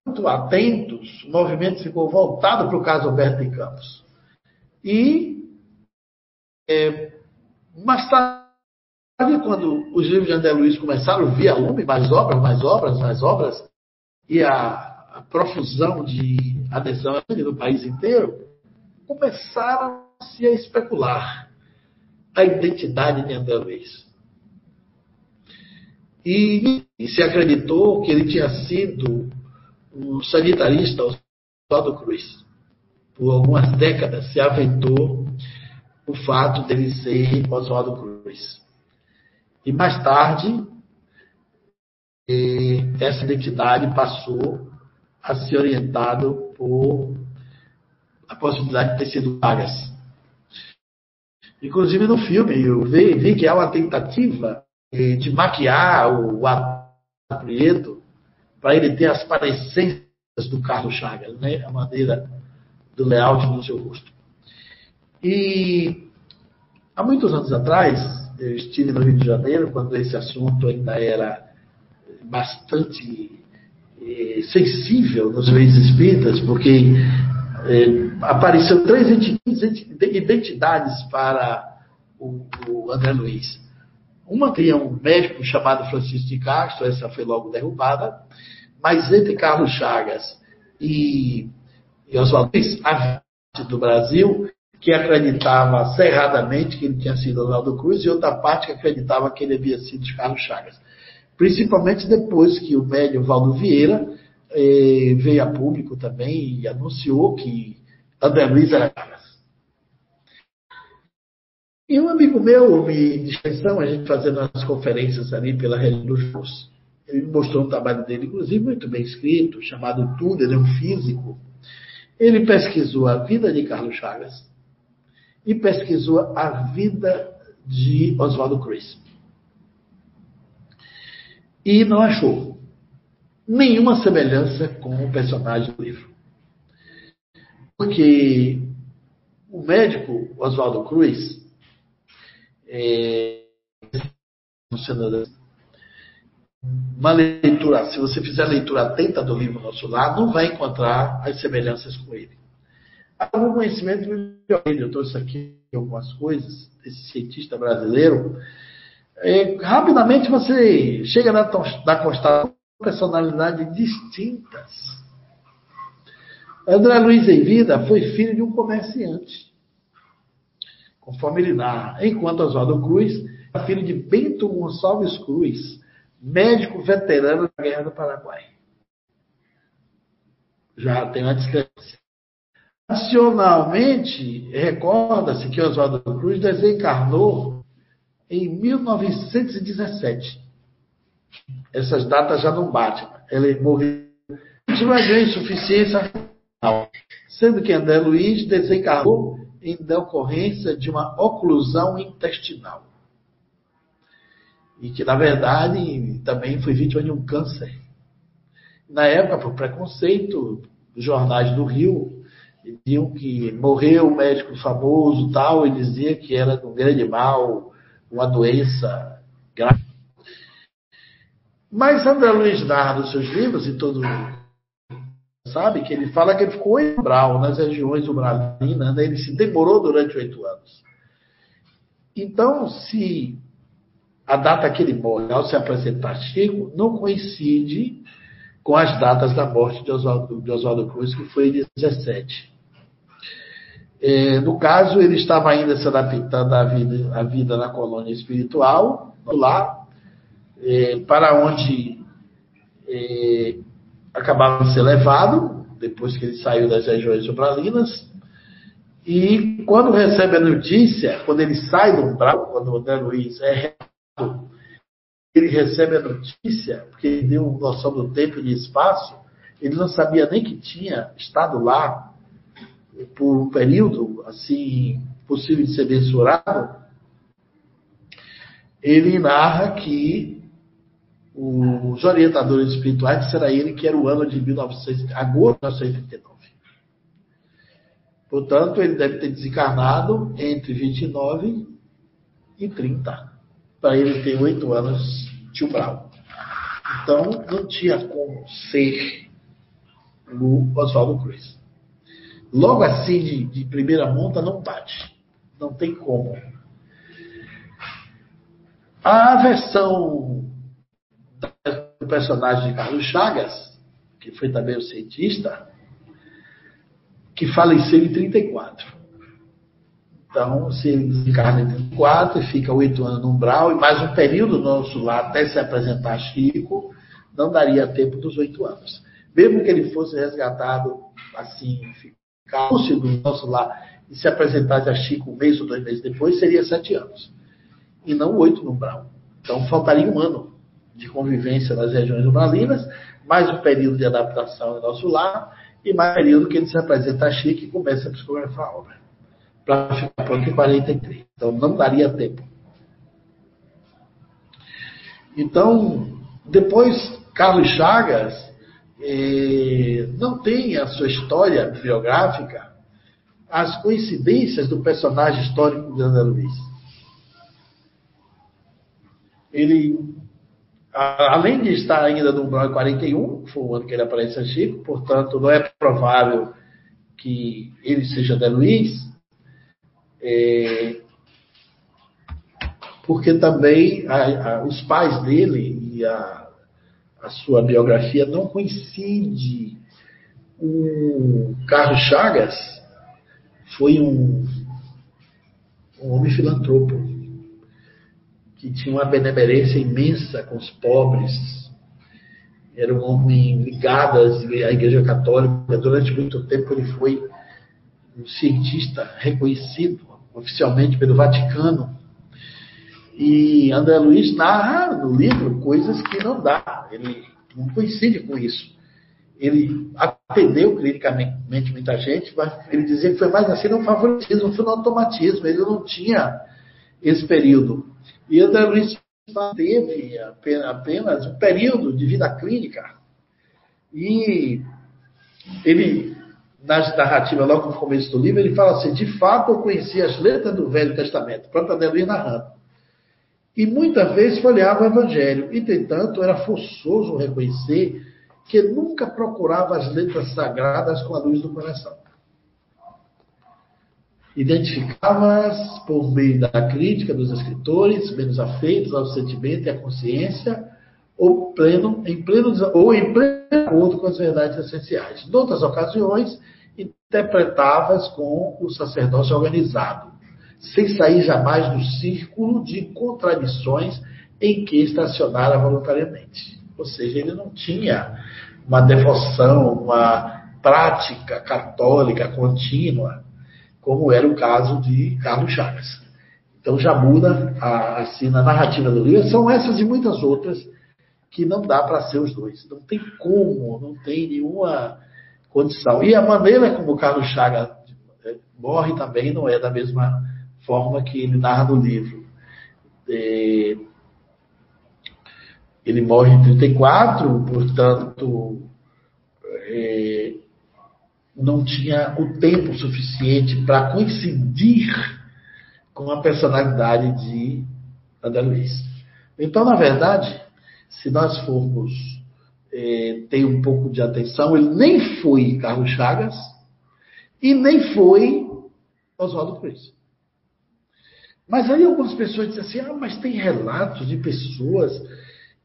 muito atentos, o movimento ficou voltado para o caso Alberto de Campos. E é, mais tarde, quando os livros de André Luiz começaram a vir a lume, mais obras, mais obras, mais obras, e a, a profusão de adesão no país inteiro, começaram-se a especular a identidade de André Luiz. E, e se acreditou que ele tinha sido um sanitarista Oswaldo Cruz. Por algumas décadas se aventou o fato dele ser Oswaldo Cruz. E mais tarde, essa identidade passou a ser orientado por a possibilidade de ter sido Vargas. Inclusive no filme, eu vi, vi que há uma tentativa de maquiar o ator Prieto para ele ter as parecências do Carlos Chagas, né? a maneira do layout no seu rosto. E há muitos anos atrás, eu estive no Rio de Janeiro, quando esse assunto ainda era bastante eh, sensível nos meios espíritas, porque eh, apareceram três identidades para o, o André Luiz. Uma tinha um médico chamado Francisco de Castro, essa foi logo derrubada, mas entre Carlos Chagas e, e Oswaldo Luiz, a do Brasil que acreditava cerradamente que ele tinha sido Oswaldo Cruz e outra parte que acreditava que ele havia sido Carlos Chagas. Principalmente depois que o médium Valdo Vieira eh, veio a público também e anunciou que André Luiz era Chagas. E um amigo meu me dispensou a gente fazendo as conferências ali pela Rede dos Jus. Ele mostrou um trabalho dele, inclusive muito bem escrito, chamado Tudo, ele é um físico. Ele pesquisou a vida de Carlos Chagas e pesquisou a vida de Oswaldo Cruz. E não achou nenhuma semelhança com o personagem do livro. Porque o médico Oswaldo Cruz é, uma leitura, se você fizer a leitura atenta do livro Nosso Lar, não vai encontrar as semelhanças com ele. Algum conhecimento eu trouxe aqui algumas coisas desse cientista brasileiro. É, rapidamente você chega na, na constatação personalidades distintas. André Luiz em vida foi filho de um comerciante conforme ele narra. Enquanto Oswaldo Cruz é filho de Bento Gonçalves Cruz, médico veterano da Guerra do Paraguai. Já tem uma discrepância. Nacionalmente, recorda-se que Oswaldo Cruz desencarnou em 1917. Essas datas já não batem. Ele morreu de uma grande insuficiência sendo que André Luiz desencarnou em decorrência de uma oclusão intestinal. E que, na verdade, também foi vítima de um câncer. Na época, por preconceito, os jornais do Rio diziam que morreu um médico famoso tal, e dizia que era um grande mal, uma doença grave. Mas André Luiz narra nos seus livros, e todo mundo sabe? Que ele fala que ele ficou em Umbral, nas regiões umbralinas, né? ele se demorou durante oito anos. Então, se a data que ele morre ao se apresentar Chico não coincide com as datas da morte de Oswaldo, Cruz, que foi em 17. É, no caso, ele estava ainda se adaptando à vida, à vida na colônia espiritual, lá, é, para onde é, acabava de ser levado, depois que ele saiu das regiões sobralinas, e quando recebe a notícia, quando ele sai do umbral, quando o André Luiz é ele recebe a notícia, porque ele deu noção do tempo e de espaço, ele não sabia nem que tinha estado lá por um período assim possível de ser mensurado. Ele narra que os orientadores espirituais a ele que era o ano de 1900, agosto de 1939. Portanto, ele deve ter desencarnado entre 29 e 30 para ele ter oito anos de umbral. Então, não tinha como ser o Oswaldo Cruz. Logo assim, de, de primeira monta, não bate. Não tem como. A versão do personagem de Carlos Chagas, que foi também o cientista, que faleceu em 34. Então, se ele desencarna em 34 e fica oito anos no umbral, e mais um período nosso lá até se apresentar Chico, não daria tempo dos oito anos. Mesmo que ele fosse resgatado assim, lúcido no nosso lá e se apresentasse a Chico um mês ou dois meses depois, seria sete anos. E não oito no umbral. Então, faltaria um ano de convivência nas regiões umbralinas, mais um período de adaptação no nosso lar, e mais um período que ele se apresenta a Chico e começa a psicografar a obra para ficar pronto em 43. Então não daria tempo. Então, depois, Carlos Chagas não tem a sua história biográfica as coincidências do personagem histórico de André Luiz. Ele, além de estar ainda no umbral 41, que foi o ano que ele aparece a Chico, portanto, não é provável que ele seja André Luiz, é, porque também a, a, os pais dele e a, a sua biografia não coincide. O Carlos Chagas foi um, um homem filantropo que tinha uma benemerência imensa com os pobres. Era um homem ligado à Igreja Católica. Durante muito tempo ele foi um cientista reconhecido oficialmente pelo Vaticano. E André Luiz narra no livro coisas que não dá, ele não coincide com isso. Ele atendeu clinicamente muita gente, mas ele dizia que foi mais assim no favoritismo, foi no automatismo, ele não tinha esse período. E André Luiz teve apenas um período de vida clínica. E ele nas narrativas, logo no começo do livro, ele fala assim: de fato eu conhecia as letras do Velho Testamento, próprio Adelino narrando. E muitas vezes folheava o Evangelho. Entretanto, era forçoso reconhecer que nunca procurava as letras sagradas com a luz do coração. Identificava-as por meio da crítica dos escritores, menos afeitos ao sentimento e à consciência, ou, pleno, em pleno, ou em pleno acordo com as verdades essenciais. Em outras ocasiões, interpretava-as com o sacerdócio organizado, sem sair jamais do círculo de contradições em que estacionara voluntariamente. Ou seja, ele não tinha uma devoção, uma prática católica contínua, como era o caso de Carlos Chagas. Então já muda assim na narrativa do livro. São essas e muitas outras que não dá para ser os dois. Não tem como, não tem nenhuma condição. E a maneira como Carlos Chaga é, morre também não é da mesma forma que ele narra no livro. É, ele morre em 34, portanto, é, não tinha o tempo suficiente para coincidir com a personalidade de André Luiz. Então, na verdade, se nós formos é, ter um pouco de atenção, ele nem foi Carlos Chagas e nem foi Oswaldo Cruz. Mas aí algumas pessoas dizem assim: ah, mas tem relatos de pessoas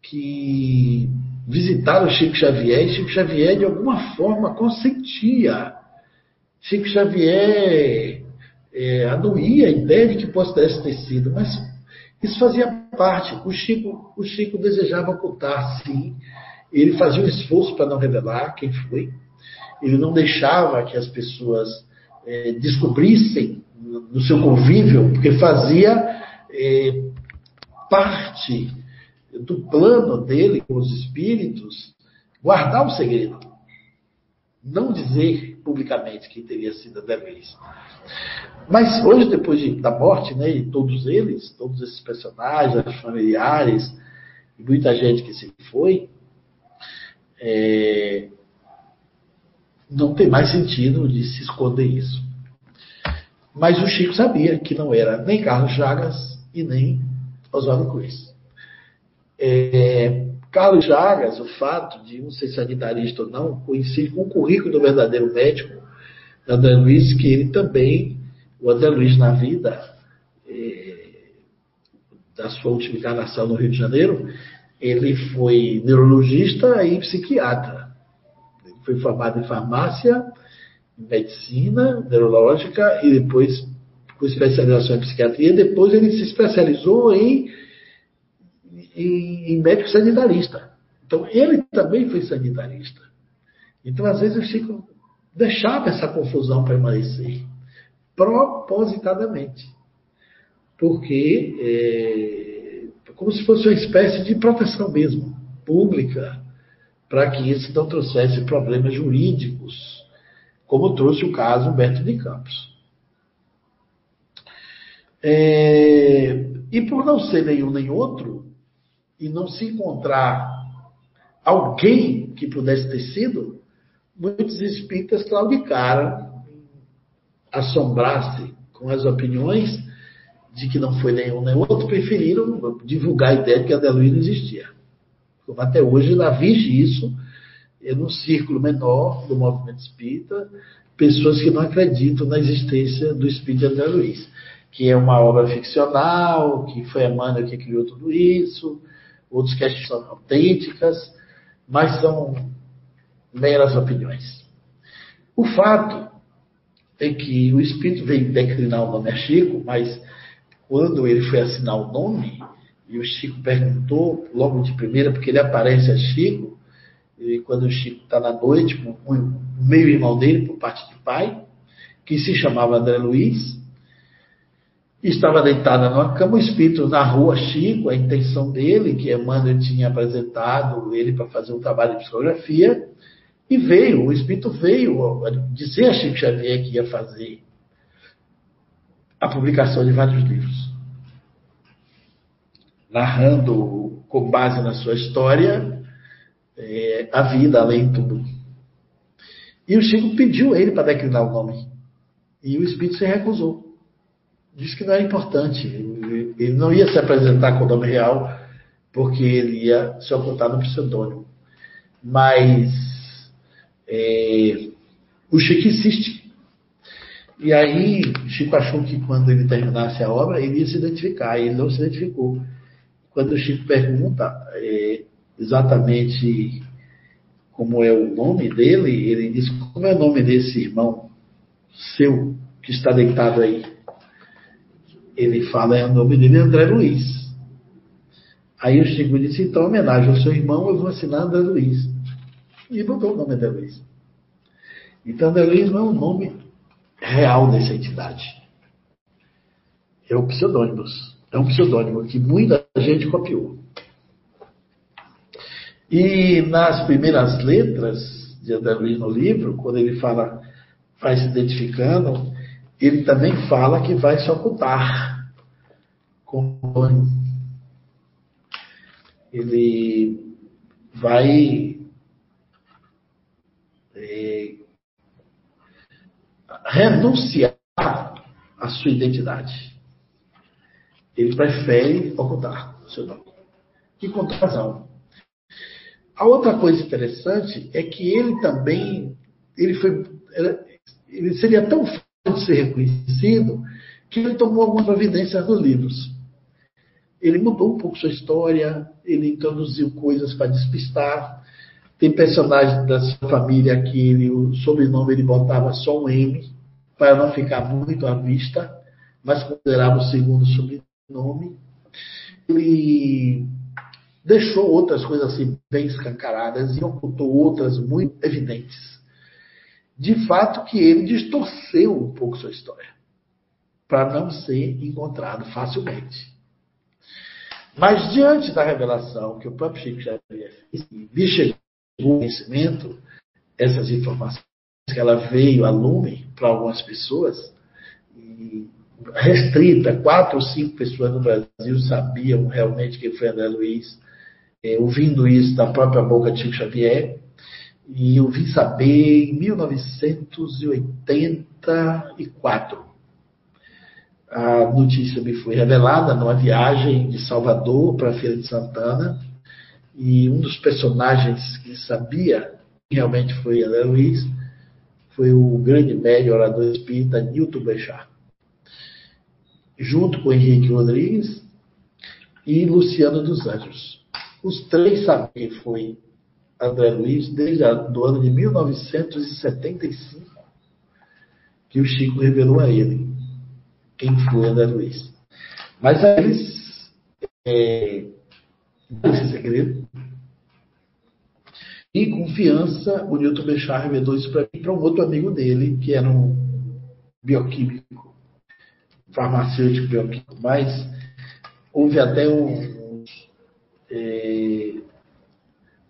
que visitaram Chico Xavier e Chico Xavier de alguma forma consentia. Chico Xavier é, anuía a ideia de que pudesse ter sido, mas isso fazia parte. O Chico, o Chico desejava ocultar, sim. Ele fazia um esforço para não revelar quem foi. Ele não deixava que as pessoas é, descobrissem no seu convívio, porque fazia é, parte do plano dele com os espíritos guardar o segredo. Não dizer publicamente que teria sido André Luiz. Mas hoje, depois de, da morte, né, todos eles, todos esses personagens, familiares, e muita gente que se foi, é, não tem mais sentido de se esconder isso. Mas o Chico sabia que não era nem Carlos Chagas e nem Oswaldo Cruz. É, Carlos Chagas, o fato de um ser sanitarista ou não, coincide com o currículo do verdadeiro médico, André Luiz, que ele também, o André Luiz na vida, é, da sua última encarnação no Rio de Janeiro, ele foi neurologista e psiquiatra. Ele foi formado em farmácia, medicina neurológica e depois com especialização em psiquiatria. Depois ele se especializou em, em, em médico sanitarista. Então ele também foi sanitarista. Então às vezes eu fico deixava essa confusão permanecer propositadamente, porque é, como se fosse uma espécie de proteção mesmo pública para que isso não trouxesse problemas jurídicos como trouxe o caso Humberto de Campos. É, e por não ser nenhum nem outro, e não se encontrar alguém que pudesse ter sido, muitos espíritas claudicaram, assombrasse com as opiniões de que não foi nenhum nem outro, preferiram divulgar a ideia de que a não existia. Como até hoje ainda vige isso é no círculo menor do movimento espírita, pessoas que não acreditam na existência do Espírito de André Luiz, que é uma obra ficcional, que foi Emmanuel que criou tudo isso, outros que são autênticas, mas são meras opiniões. O fato é que o Espírito veio declinar o nome a Chico, mas quando ele foi assinar o nome, e o Chico perguntou, logo de primeira, porque ele aparece a Chico, e quando o Chico está na noite, o meio-irmão dele, por parte de pai, que se chamava André Luiz, estava deitada numa cama, o espírito na rua Chico, a intenção dele, que Emmanuel tinha apresentado ele para fazer um trabalho de psicografia, e veio, o espírito veio dizer a Chico Xavier que ia fazer a publicação de vários livros, narrando com base na sua história é, a vida além de tudo. E o Chico pediu ele para declinar o nome. E o espírito se recusou. Disse que não era importante. Ele não ia se apresentar com o nome real, porque ele ia se ocultar no pseudônimo. Mas é, o Chico insiste. E aí, Chico achou que quando ele terminasse a obra, ele ia se identificar. Ele não se identificou. Quando o Chico pergunta, é, exatamente como é o nome dele, ele diz: Como é o nome desse irmão seu que está deitado aí? Ele fala: É o nome dele André Luiz. Aí o Chico disse: Então, em homenagem ao seu irmão, eu vou assinar André Luiz. E botou o nome André Luiz. Então, André Luiz não é o nome real dessa entidade. É o pseudônimo. É um pseudônimo que muita gente copiou. E nas primeiras letras de André Luiz no livro, quando ele fala, vai se identificando, ele também fala que vai se ocultar ele vai é, renunciar à sua identidade. Ele prefere ocultar o seu nome. E com razão. A outra coisa interessante é que ele também ele foi ele seria tão fácil de ser reconhecido que ele tomou algumas providências nos livros. Ele mudou um pouco sua história, ele introduziu coisas para despistar. Tem personagens da sua família que ele, o sobrenome ele botava só um M, para não ficar muito à vista, mas considerava o segundo sobrenome. Ele deixou outras coisas assim bem escancaradas e ocultou outras muito evidentes. De fato que ele distorceu um pouco sua história, para não ser encontrado facilmente. Mas diante da revelação que o próprio Chico Xavier fez, lhe chegou o conhecimento, essas informações que ela veio a lume para algumas pessoas, restrita, quatro ou cinco pessoas no Brasil sabiam realmente que foi André Luiz, é, ouvindo isso da própria boca de Chico Xavier, e eu vim saber em 1984 a notícia me foi revelada numa viagem de Salvador para a Feira de Santana. E um dos personagens que sabia realmente foi André Luiz foi o grande médio orador espírita Newton Bechar. Junto com Henrique Rodrigues e Luciano dos Anjos. Os três sabiam que foi André Luiz desde o ano de 1975 que o Chico revelou a ele quem foi André Luiz. Mas aí eles. É, esse segredo. E confiança, o Newton Bechar revelou isso para mim para um outro amigo dele, que era um bioquímico, farmacêutico bioquímico, mas houve até um é,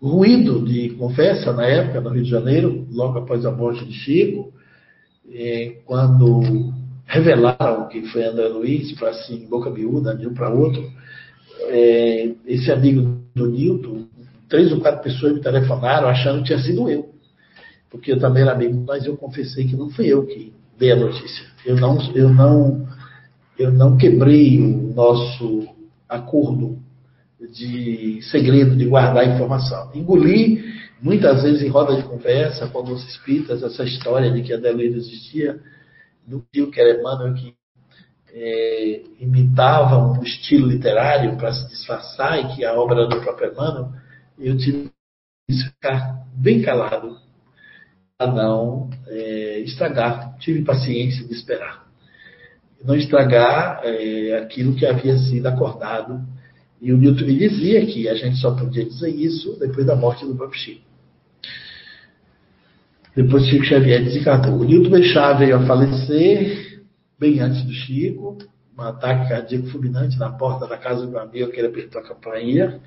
ruído de conversa na época, no Rio de Janeiro, logo após a morte de Chico, é, quando revelaram que foi André Luiz, para assim, boca miúda, de um para outro. É, esse amigo do Nilton, três ou quatro pessoas me telefonaram achando que tinha sido eu. Porque eu também era amigo, mas eu confessei que não fui eu que dei a notícia. Eu não, eu não, eu não quebrei o nosso acordo de segredo, de guardar informação. Engoli muitas vezes em roda de conversa com alguns espíritas essa história de que André Luiz existia do tio que era Emmanuel, que é, imitava um estilo literário para se disfarçar e que a obra do próprio Emmanuel, eu tive que ficar bem calado para não é, estragar. Tive paciência de esperar. Não estragar é, aquilo que havia sido acordado. E o Newton dizia que a gente só podia dizer isso depois da morte do próprio Chico. Depois Chico Xavier desencarnou. O Nilton Bechá veio a falecer bem antes do Chico, um ataque cardíaco fulminante na porta da casa do amigo, que ele apertou a campainha.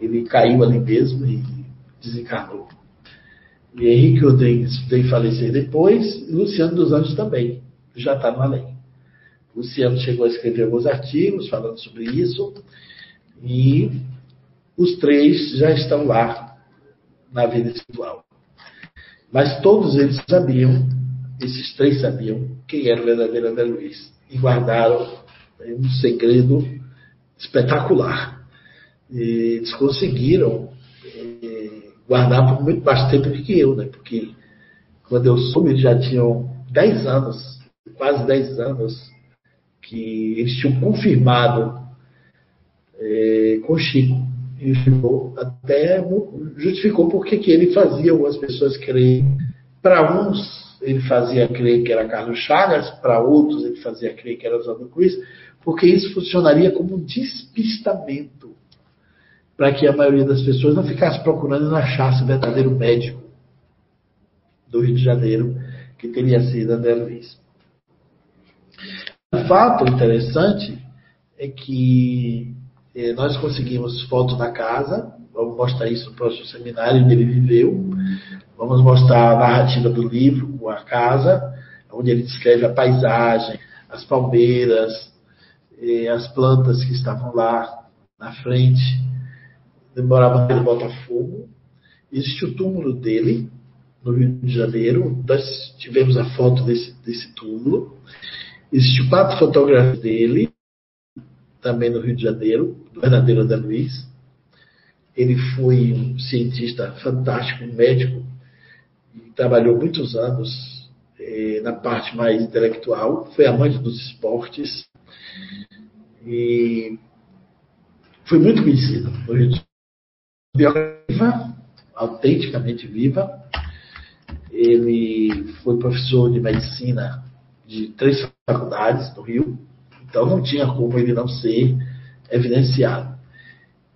Ele caiu ali mesmo e desencarnou. E Henrique Rodrigues veio falecer depois, e Luciano dos Anjos também, já está no além. Luciano chegou a escrever alguns artigos falando sobre isso, e os três já estão lá na vida espiritual. Mas todos eles sabiam, esses três sabiam, quem era o verdadeiro André Luiz. E guardaram um segredo espetacular. E eles conseguiram é, guardar por muito mais tempo do que eu, né? Porque quando eu soube, eles já tinham 10 anos, quase 10 anos, que eles tinham confirmado é, com Chico justificou, até justificou porque que ele fazia algumas pessoas crerem. Para uns, ele fazia crer que era Carlos Chagas, para outros, ele fazia crer que era Oswaldo Cruz, porque isso funcionaria como um despistamento para que a maioria das pessoas não ficasse procurando e não achasse o verdadeiro médico do Rio de Janeiro, que teria sido André Luiz. O fato interessante é que nós conseguimos fotos da casa, vamos mostrar isso no próximo seminário onde ele viveu. Vamos mostrar a narrativa do livro com a casa, onde ele descreve a paisagem, as palmeiras, é, as plantas que estavam lá na frente. Ele Botafogo. Existe o túmulo dele, no Rio de Janeiro. Nós tivemos a foto desse, desse túmulo. Existe quatro fotografias dele também no Rio de Janeiro, do verdadeiro André Luiz. Ele foi um cientista fantástico, médico, e trabalhou muitos anos eh, na parte mais intelectual, foi amante dos esportes e foi muito conhecido. Hoje, viva, autenticamente viva. Ele foi professor de medicina de três faculdades no Rio, então não tinha como ele não ser evidenciado.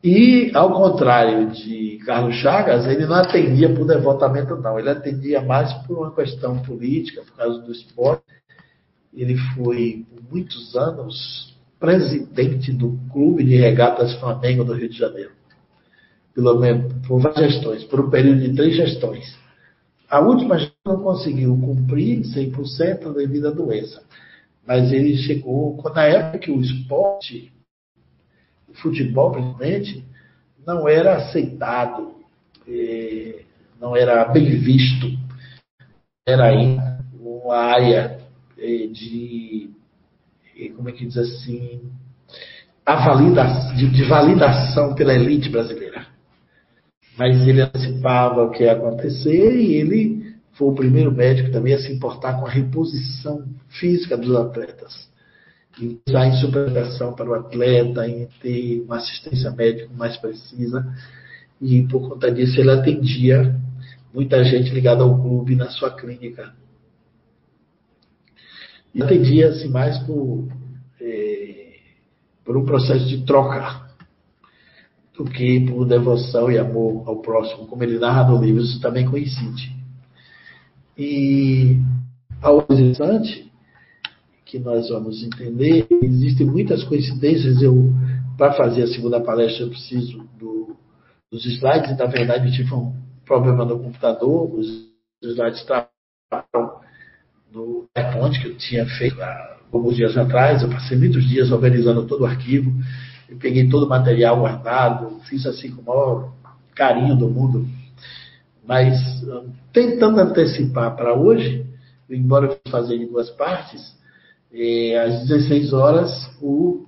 E, ao contrário de Carlos Chagas, ele não atendia por devotamento, não. Ele atendia mais por uma questão política, por causa do esporte. Ele foi, por muitos anos, presidente do Clube de Regatas Flamengo do Rio de Janeiro. Pelo menos por várias gestões, por um período de três gestões. A última não conseguiu cumprir 100% devido à doença. Mas ele chegou, na época que o esporte, o futebol principalmente, não era aceitado, eh, não era bem visto. Era aí uma área eh, de, eh, como é que diz assim, a validação, de, de validação pela elite brasileira mas ele antecipava o que ia acontecer e ele foi o primeiro médico também a se importar com a reposição física dos atletas. Em usar em superação para o atleta, em ter uma assistência médica mais precisa. E por conta disso ele atendia muita gente ligada ao clube na sua clínica. E atendia assim mais por, é, por um processo de troca do que por devoção e amor ao próximo, como ele narra no livro, isso também coincide. E ao interessante que nós vamos entender, existem muitas coincidências. Eu, para fazer a segunda palestra, eu preciso do, dos slides, e na verdade eu tive um problema no computador, os slides travaram no iPhone que eu tinha feito há alguns dias atrás, eu passei muitos dias organizando todo o arquivo, eu peguei todo o material guardado, fiz assim com o maior carinho do mundo. Mas tentando antecipar para hoje, embora eu fazer em duas partes, eh, às 16 horas o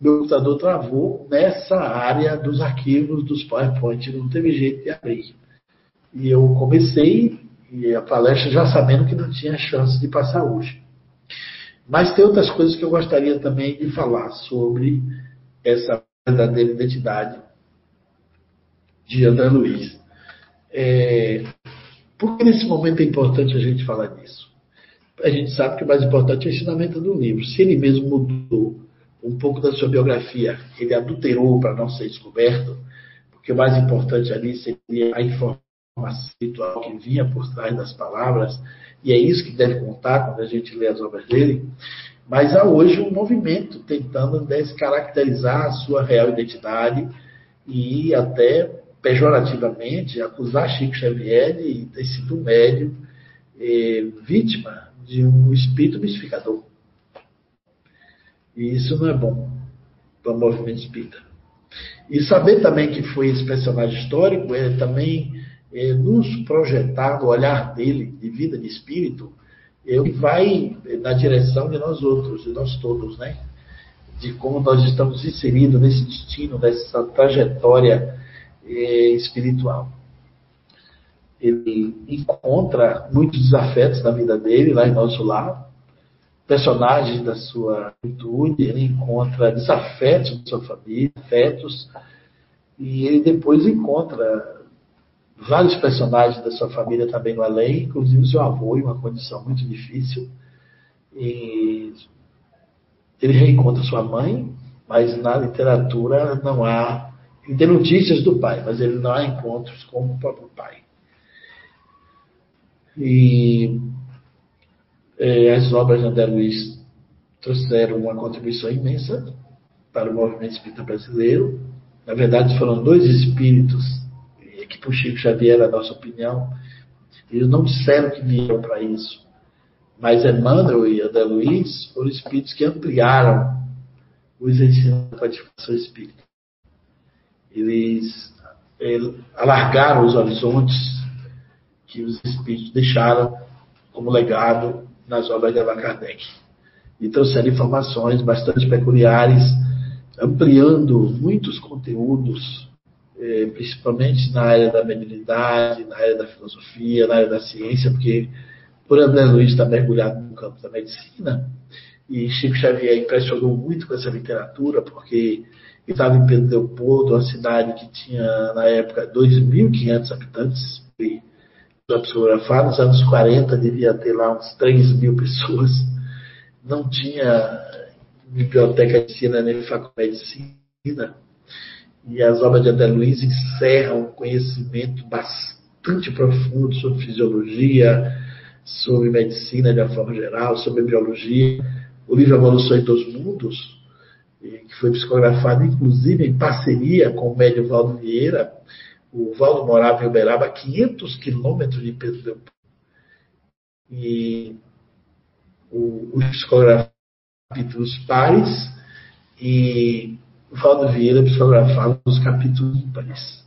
meu computador travou nessa área dos arquivos dos PowerPoint, não teve jeito de abrir. E eu comecei e a palestra já sabendo que não tinha chance de passar hoje. Mas tem outras coisas que eu gostaria também de falar sobre essa verdadeira identidade de André Luiz. É, por que nesse momento é importante a gente falar disso? A gente sabe que o mais importante é o ensinamento do livro. Se ele mesmo mudou um pouco da sua biografia, ele adulterou para não ser descoberto, porque o mais importante ali seria a informação que vinha por trás das palavras, e é isso que deve contar quando a gente lê as obras dele. Mas há hoje um movimento tentando descaracterizar a sua real identidade e até pejorativamente acusar Chico Xavier de ter sido um médium eh, vítima de um espírito mistificador. E isso não é bom para o movimento espírita. E saber também que foi esse personagem histórico é também é, nos projetar no olhar dele de vida de espírito ele vai na direção de nós outros, de nós todos, né? De como nós estamos inseridos nesse destino, nessa trajetória espiritual. Ele encontra muitos desafetos na vida dele, lá em nosso lar, personagens da sua juventude, ele encontra desafetos da sua família, afetos, e ele depois encontra vários personagens da sua família também no além, inclusive seu avô em uma condição muito difícil. E ele reencontra sua mãe, mas na literatura não há. Ele tem notícias do pai, mas ele não há encontros com o próprio pai. E é, as obras de André Luiz trouxeram uma contribuição imensa para o movimento espírita brasileiro. Na verdade, foram dois espíritos que para o Chico Xavier, a nossa opinião, eles não disseram que vieram para isso. Mas Emmanuel e André Luiz foram espíritos que ampliaram os ensinos da codificação espírita. Eles, eles alargaram os horizontes que os espíritos deixaram como legado nas obras de Allan Kardec. E trouxeram informações bastante peculiares, ampliando muitos conteúdos é, principalmente na área da mediunidade, na área da filosofia, na área da ciência, porque por André Luiz estar mergulhado no campo da medicina, e Chico Xavier impressionou muito com essa literatura, porque estava em Pedro Leopoldo, uma cidade que tinha, na época, 2.500 habitantes, e psicografar, nos anos 40 devia ter lá uns 3 mil pessoas, não tinha biblioteca de ensino nem faculdade de medicina, e as obras de André Luiz encerram um conhecimento bastante profundo sobre fisiologia, sobre medicina de uma forma geral, sobre biologia. O livro Evolução dos Mundos, que foi psicografado inclusive em parceria com o médio Valdo Vieira, o Valdo morava em Uberaba, a 500 quilômetros de Pedro Leopoldo. E o, o psicografado capítulos pares e o Valdo Vieira psicografava os capítulos ímpares.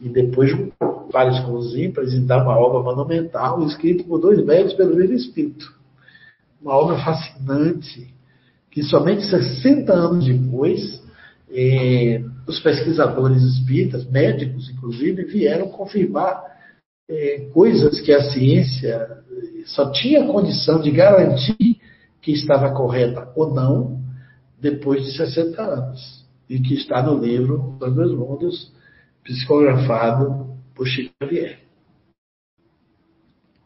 E depois pares com os ímpares e dá uma obra monumental escrita por dois médicos pelo mesmo espírito. Uma obra fascinante que somente 60 anos depois eh, os pesquisadores espíritas, médicos inclusive, vieram confirmar eh, coisas que a ciência só tinha condição de garantir que estava correta ou não depois de 60 anos e que está no livro Os Dois Mundos, psicografado por Chico Xavier.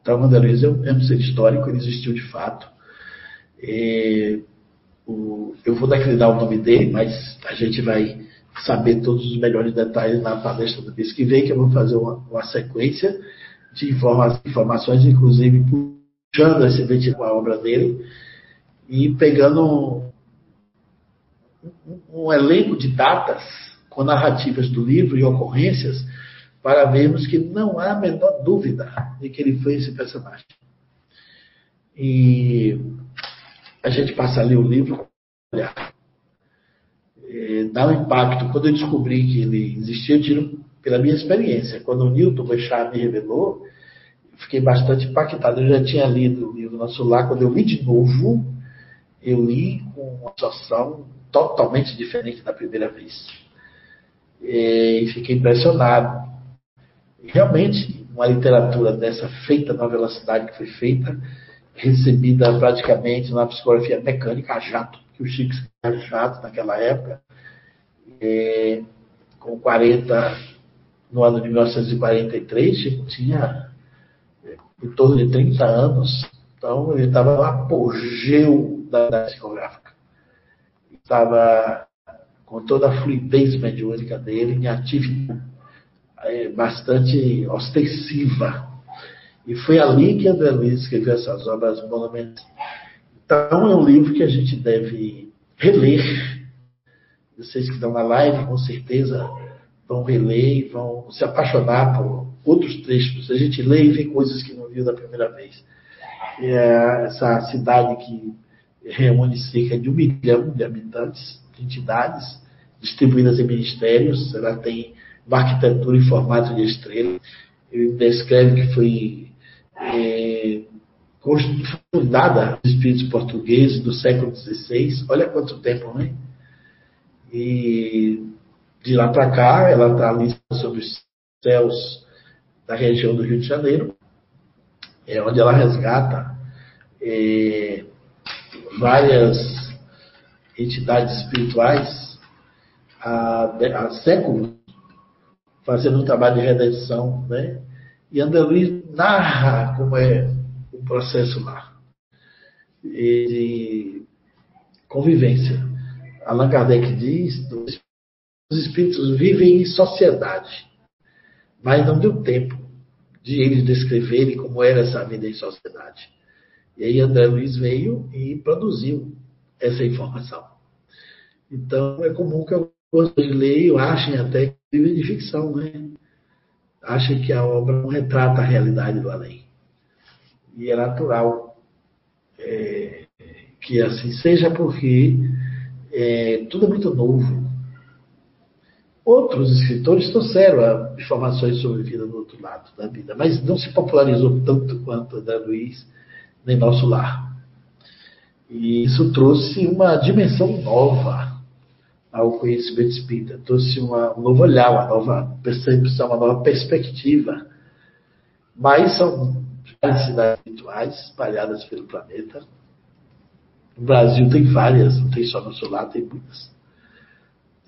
Então, André é um ser histórico, ele existiu de fato. E, o, eu vou dar o nome dele, mas a gente vai saber todos os melhores detalhes na palestra do mês que vem, que eu vou fazer uma, uma sequência de informa informações, inclusive puxando esse com a obra dele e pegando um, um, um elenco de datas com narrativas do livro e ocorrências para vermos que não há a menor dúvida de que ele foi esse personagem. E a gente passa ali o livro, olhar. É, dá um impacto. Quando eu descobri que ele existia, eu tiro pela minha experiência. Quando o Newton Boechat me revelou, eu fiquei bastante impactado. Eu já tinha lido o livro Nosso Lar, quando eu li de novo, eu li com uma situação totalmente diferente da primeira vez. E fiquei impressionado. Realmente, uma literatura dessa feita na velocidade que foi feita, recebida praticamente na psicografia mecânica a jato, que o Chico era jato naquela época, e, com 40, no ano de 1943, Chico tinha é, em torno de 30 anos, então ele estava no apogeu da, da psicográfica. Estava com toda a fluidez mediúnica dele em atividade é, bastante ostensiva. E foi ali que André Luiz escreveu essas obras monumentais. Então, é um livro que a gente deve reler. Vocês que estão na live, com certeza, vão reler e vão se apaixonar por outros trechos. A gente lê e vê coisas que não viu da primeira vez. É essa cidade que reúne cerca de um milhão de habitantes, de entidades, distribuídas em ministérios. Ela tem uma arquitetura em formato de estrela. Ele descreve que foi é, fundada por espíritos portugueses do século XVI. Olha quanto tempo, né? E de lá para cá, ela está ali sobre os céus da região do Rio de Janeiro, é onde ela resgata é, várias entidades espirituais há, há séculos, fazendo um trabalho de redenção, né? E André Luiz narra como é o processo lá. de convivência. Allan Kardec diz: os espíritos vivem em sociedade, mas não deu tempo de eles descreverem como era essa vida em sociedade. E aí André Luiz veio e produziu essa informação. Então é comum que alguns leiam, achem até que livro de ficção, né? Achem que a obra não retrata a realidade do além. E é natural é, que assim seja, porque é, tudo é muito novo. Outros escritores trouxeram informações sobre a vida do outro lado da vida, mas não se popularizou tanto quanto André Luiz em nosso lar. E isso trouxe uma dimensão nova ao conhecimento espírita, trouxe uma, um novo olhar, uma nova percepção, uma nova perspectiva. Mas são várias cidades espirituais espalhadas pelo planeta. No Brasil tem várias, não tem só no Solar, tem muitas.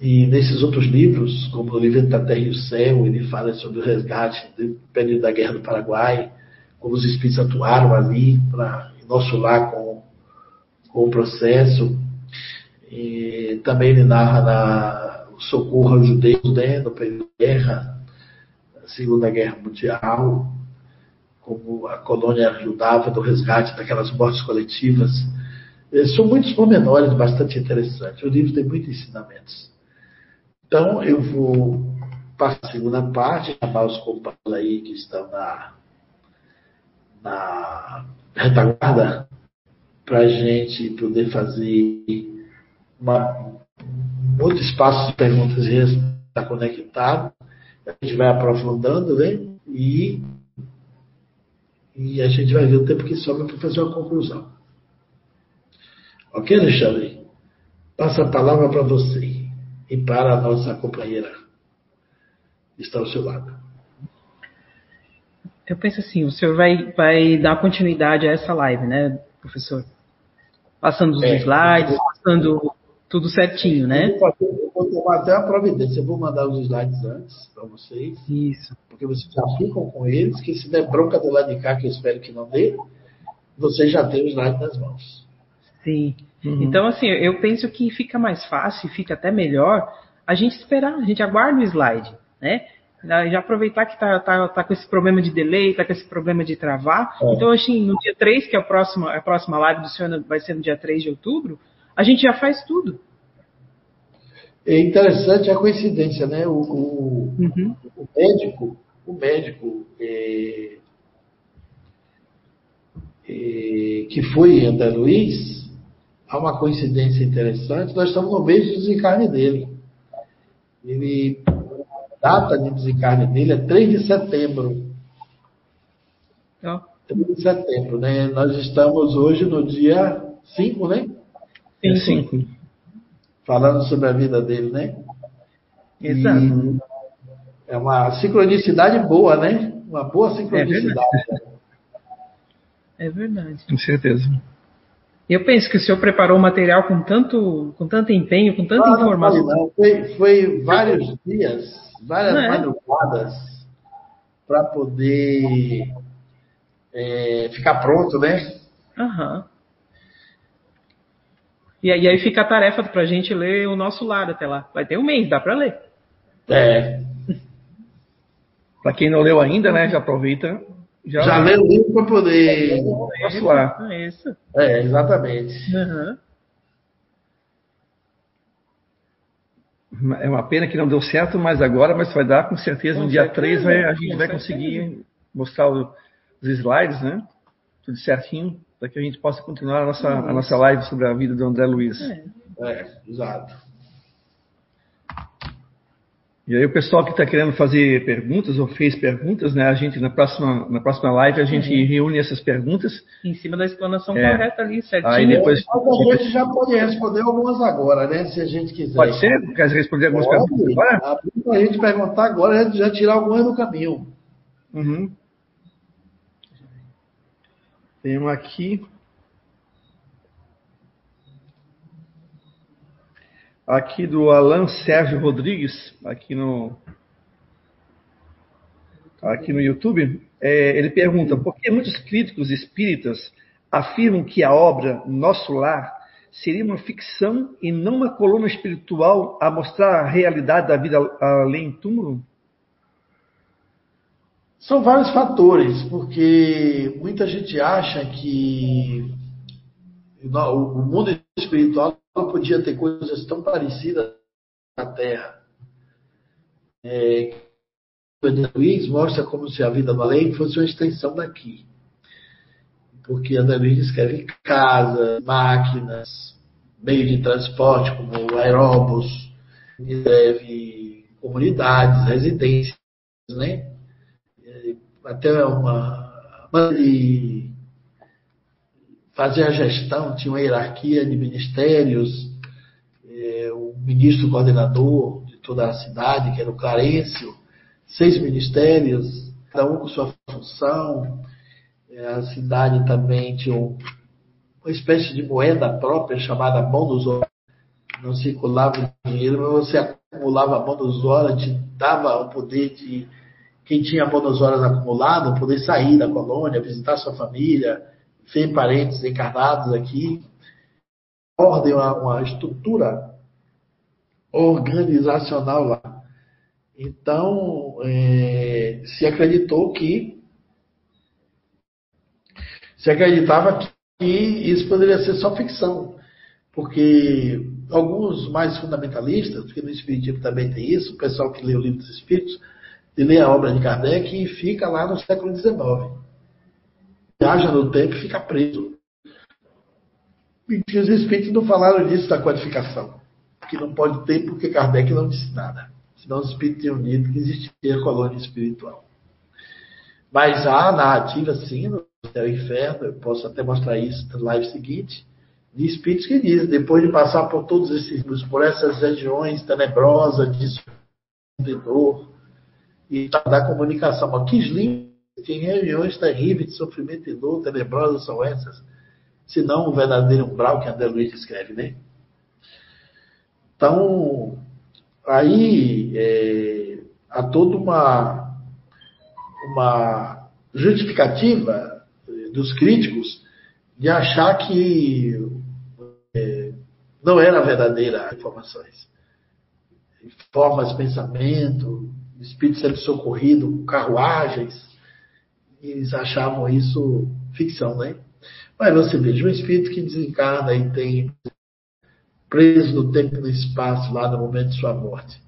E nesses outros livros, como o livro da Terra e o Céu, ele fala sobre o resgate do período da Guerra do Paraguai, como os espíritos atuaram ali para nosso lar com, com o processo. E também ele narra na, o socorro aos judeus né, no período da guerra, Segunda Guerra Mundial, como a colônia ajudava no resgate daquelas mortes coletivas. São muitos pormenores bastante interessantes. O livro tem muitos ensinamentos. Então, eu vou para a segunda parte, chamar os companheiros aí que estão na, na retaguarda, para a gente poder fazer uma, um outro espaço de perguntas e respostas tá conectado a gente vai aprofundando, né? E, e a gente vai ver o tempo que sobra para fazer uma conclusão. Ok, Alexandre? Passa a palavra para você e para a nossa companheira que está ao seu lado. Eu penso assim, o senhor vai, vai dar continuidade a essa live, né, professor? Passando os é, slides, passando tudo certinho, né? Eu vou tomar até a providência. Eu vou mandar os slides antes para vocês. Isso. Porque vocês já ficam com eles, que se der bronca do lado de cá, que eu espero que não dê, vocês já têm os slides nas mãos. Sim. Uhum. Então, assim, eu penso que fica mais fácil, fica até melhor a gente esperar, a gente aguarda o slide, né? Já aproveitar que tá, tá, tá com esse problema de delay, tá com esse problema de travar. É. Então, assim, no dia 3, que é a próxima, a próxima live do senhor vai ser no dia 3 de outubro, a gente já faz tudo. É interessante a coincidência, né? O, o, uhum. o médico, o médico é, é, que foi André Luiz, há uma coincidência interessante, nós estamos no mês de desencarne dele. Ele, a data de desencarne dele é 3 de setembro. Oh. 3 de setembro, né? Nós estamos hoje no dia 5, né? Sim, sim. Falando sobre a vida dele, né? Exato. E é uma sincronicidade boa, né? Uma boa sincronicidade. É verdade. É verdade. Com certeza. Eu penso que o senhor preparou o material com tanto, com tanto empenho, com tanta não, informação. Não, não. Foi, foi vários dias, várias é. madrugadas para poder é, ficar pronto, né? Aham. E aí fica a tarefa para a gente ler o nosso lado até lá. Vai ter um mês, dá para ler. É. para quem não leu ainda, né, já aproveita. Já, já leu o livro para poder. É, lá. É isso. É, exatamente. Uhum. É uma pena que não deu certo, mas agora mas vai dar com certeza. Com no dia 3 vai, a gente vai certeza. conseguir mostrar os slides, né? Tudo certinho para que a gente possa continuar a nossa, a nossa live sobre a vida do André Luiz. É, é exato. E aí o pessoal que está querendo fazer perguntas ou fez perguntas, né? A gente na próxima, na próxima live a gente uhum. reúne essas perguntas. Em cima da explanação é. correta ali, certinho. Aí depois, a gente já pode responder algumas agora, né? Se a gente quiser. Pode ser? Quer responder algumas pode. perguntas agora? Para a gente perguntar agora, já tirar algumas do caminho. Uhum. Uma aqui. Aqui do Alan Sérgio Rodrigues, aqui no, aqui no YouTube. É, ele pergunta: por que muitos críticos espíritas afirmam que a obra Nosso Lar seria uma ficção e não uma coluna espiritual a mostrar a realidade da vida além túmulo? São vários fatores, porque muita gente acha que o mundo espiritual não podia ter coisas tão parecidas na Terra. É, Luiz mostra como se a vida do além fosse uma extensão daqui. Porque André Luiz escreve casa, máquinas, meio de transporte, como aeróbus, escreve comunidades, residências, né? Até uma de fazer a gestão, tinha uma hierarquia de ministérios, é, o ministro coordenador de toda a cidade, que era o Clarencio, seis ministérios, cada um com sua função, a cidade também tinha um, uma espécie de moeda própria chamada monozora. Não circulava dinheiro, mas você acumulava a monozora, te dava o poder de quem tinha monozoras acumulado poder sair da colônia, visitar sua família, ver parentes encarnados aqui. Ordem, uma, uma estrutura organizacional lá. Então, é, se acreditou que se acreditava que isso poderia ser só ficção, porque alguns mais fundamentalistas, porque no Espiritismo também tem isso, o pessoal que lê o livro dos Espíritos, de lê a obra de Kardec e fica lá no século XIX. Viaja no tempo e fica preso. E os Espíritos não falaram disso da codificação, que não pode ter porque Kardec não disse nada. Senão os Espíritos tinham dito que existia colônia espiritual. Mas há narrativa, sim, no céu e inferno, eu posso até mostrar isso na live seguinte, de espíritos que dizem, depois de passar por todos esses, por essas regiões tenebrosas, de dor, e da comunicação. Mas que lindo, que regiões terríveis de sofrimento e dor, tenebrosas são essas, se não o verdadeiro umbral que André Luiz escreve, né? Então, aí é, há toda uma, uma justificativa dos críticos de achar que é, não era verdadeira informações. Formas de pensamento, espírito sendo socorrido, carruagens, eles achavam isso ficção, né? Mas você veja, um espírito que desencarna e tem preso no tempo e no espaço lá no momento de sua morte.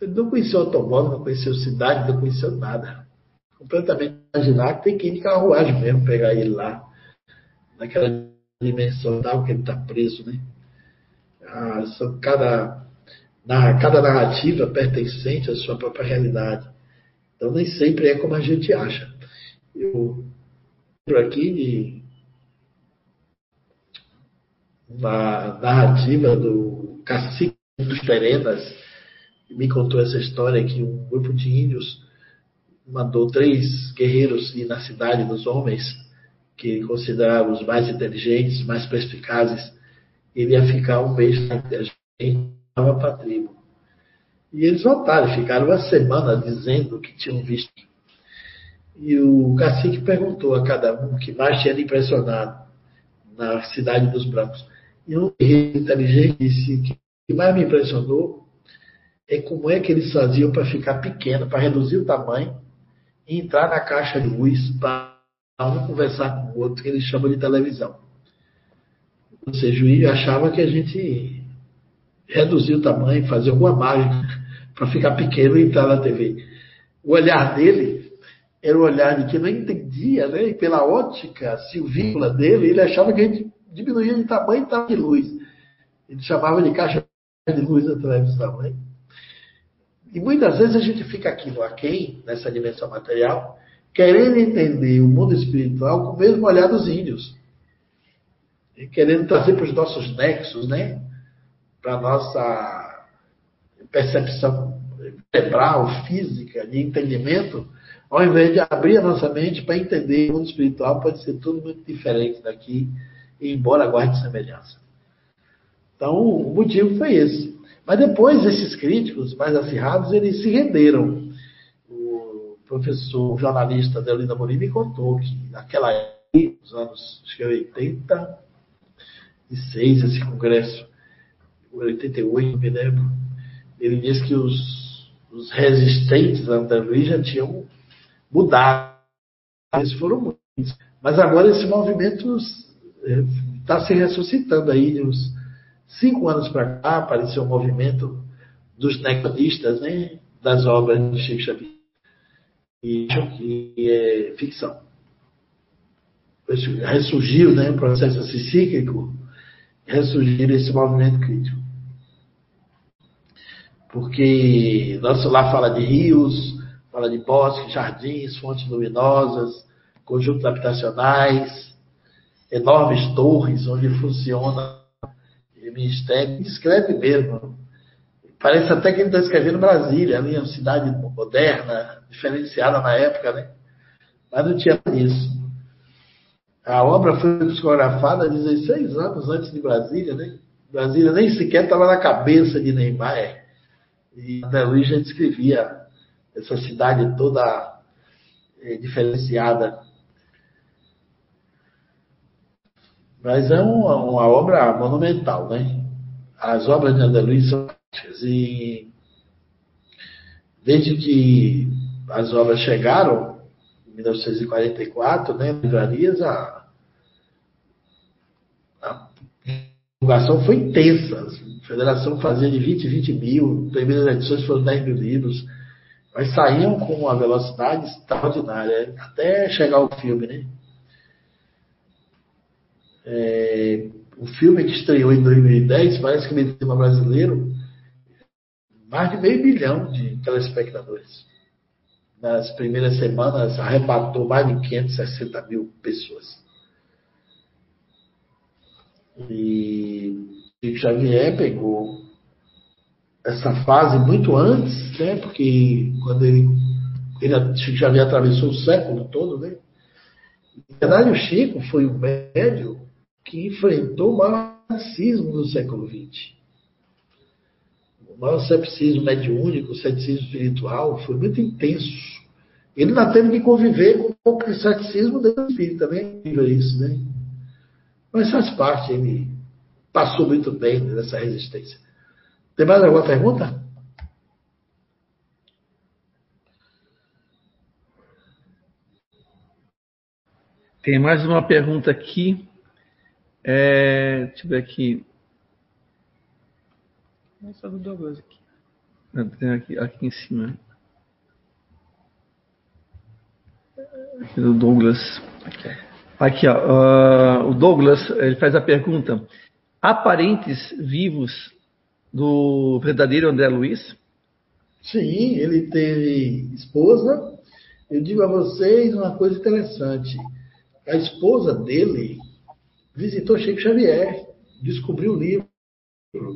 Ele não conheceu automóvel, não conheceu cidade, não conheceu nada completamente imaginar que tem que ir de carruagem mesmo, pegar ele lá, naquela dimensão tal que ele está preso, né? Ah, cada, na, cada narrativa pertencente à sua própria realidade. Então nem sempre é como a gente acha. Eu lembro aqui de uma narrativa do cacique dos Perenas, me contou essa história que um grupo de índios mandou três guerreiros ir na cidade dos homens, que considerava os mais inteligentes, mais perspicazes. Ele ia ficar um mês na para a tribo. E eles voltaram, ficaram uma semana dizendo o que tinham visto. E o cacique perguntou a cada um que mais tinha impressionado na cidade dos brancos. E um inteligente disse que o que mais me impressionou é como é que eles faziam para ficar pequeno, para reduzir o tamanho e entrar na caixa de luz para um conversar com o outro, que eles chamam de televisão. Ou seja, o achava que a gente reduzia o tamanho, fazia alguma mágica para ficar pequeno e entrar na TV. O olhar dele era o olhar de quem não entendia, né? E pela ótica silvícola dele, ele achava que a gente diminuía de tamanho e estava de luz. Ele chamava de caixa de luz da televisão, né? E muitas vezes a gente fica aqui no aquém, nessa dimensão material, querendo entender o mundo espiritual com o mesmo olhar dos índios. E querendo trazer para os nossos nexos, né? Para nossa percepção cerebral, física, de entendimento, ao invés de abrir a nossa mente para entender o mundo espiritual, pode ser tudo muito diferente daqui, embora guarde semelhança. Então, o motivo foi esse. Mas depois esses críticos mais acirrados, eles se renderam. O professor o jornalista Deolinda Morim me contou que naquela época, nos anos acho que 86, esse congresso, 88, me lembro, ele disse que os, os resistentes a André Luiz já tinham mudado. Eles foram muitos. Mas agora esse movimento está se ressuscitando aí, uns cinco anos para cá, apareceu o movimento dos negacionistas, né, das obras de Chico Xavier. E que é ficção. Ressurgiu, né, um processo assim, cíclico, ressurgiu esse movimento crítico. Porque nosso lá fala de rios, fala de bosques, jardins, fontes luminosas, conjuntos habitacionais, enormes torres onde funciona ministério, escreve mesmo. Parece até que ele está escrevendo Brasília, ali, uma cidade moderna, diferenciada na época, né? Mas não tinha isso. A obra foi psicografada 16 anos antes de Brasília, né? Brasília nem sequer estava na cabeça de Neymar. E André Luiz já descrevia essa cidade toda é, diferenciada. Mas é uma, uma, obra monumental, né? As obras de André Luiz são e desde que as obras chegaram, em 1944, né, livrarias, a, a divulgação foi intensa. A federação fazia de 20 20 mil, primeiras edições foram 10 mil livros, mas saíam com uma velocidade extraordinária, até chegar o filme, né? É, o filme que estreou em 2010 parece que no cinema brasileiro mais de meio milhão de telespectadores. Nas primeiras semanas, arrebatou mais de 560 mil pessoas. E Chico Xavier pegou essa fase muito antes, né? Porque quando ele, ele Chico Xavier atravessou o século todo, né? Na verdade, o Chico foi o médio que enfrentou o maior racismo do século XX o maior cepticismo mediúnico, o cepticismo espiritual, foi muito intenso. Ele não teve que conviver com o ceticismo do espírito também, é isso, né? Mas faz parte, ele passou muito bem nessa resistência. Tem mais alguma pergunta? Tem mais uma pergunta aqui. É, deixa eu ver aqui. Essa do Douglas aqui. Tem aqui, aqui em cima. Aqui do Douglas. Aqui, ó, uh, o Douglas ele faz a pergunta: há parentes vivos do verdadeiro André Luiz? Sim, ele teve esposa. Eu digo a vocês uma coisa interessante: a esposa dele visitou Chico Xavier, descobriu o livro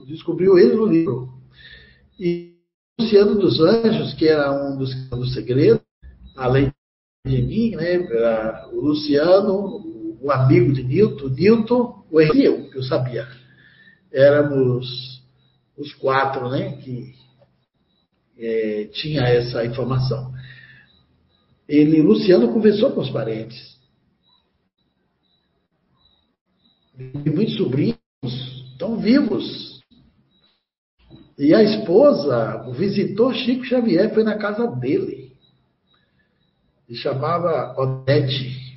descobriu ele no livro. E Luciano dos Anjos, que era um dos, do segredo, além de mim, né, o Luciano, o amigo de Newton, Newton, o Henrique, eu, que eu sabia. Éramos os quatro né, que é, tinha essa informação. Ele, Luciano, conversou com os parentes. E muitos sobrinhos estão vivos. E a esposa visitou Chico Xavier, foi na casa dele. Se chamava Odete.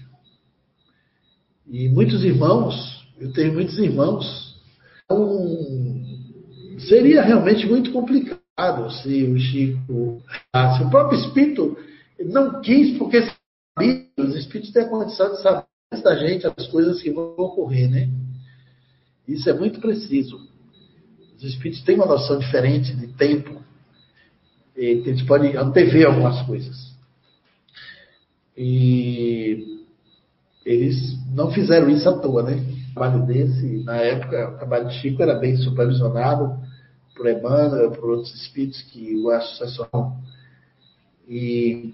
E muitos irmãos, eu tenho muitos irmãos. Então, seria realmente muito complicado se o Chico. Se o próprio espírito não quis, porque sabia, os espíritos têm a condição de saber da gente as coisas que vão ocorrer, né? Isso é muito preciso. Os espíritos têm uma noção diferente de tempo. Eles podem antever algumas coisas. E eles não fizeram isso à toa, né? O trabalho desse, na época, o trabalho de Chico era bem supervisionado por Emmanuel, por outros espíritos que o associaram. E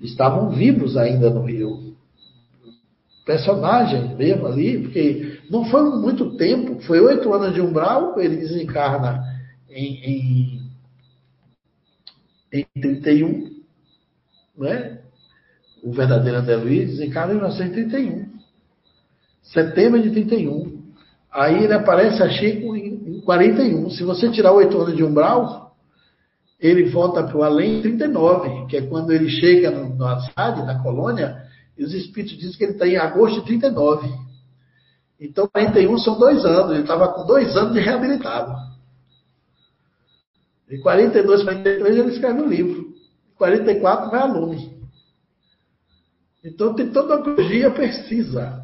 estavam vivos ainda no Rio. Personagens mesmo ali, porque não foi muito tempo, foi oito anos de umbral, ele desencarna em, em, em 31, né? O verdadeiro André Luiz desencarna em 1931, setembro de 31. Aí ele aparece a Chico em, em 41. Se você tirar oito anos de umbral, ele volta para o além em 39, que é quando ele chega na cidade, na colônia, e os espíritos dizem que ele está em agosto de 39. Então, 41 são dois anos. Ele estava com dois anos de reabilitado. Em 42, 43, ele escreve um livro. Em 44, vai a Lume. Então, tem cronologia precisa.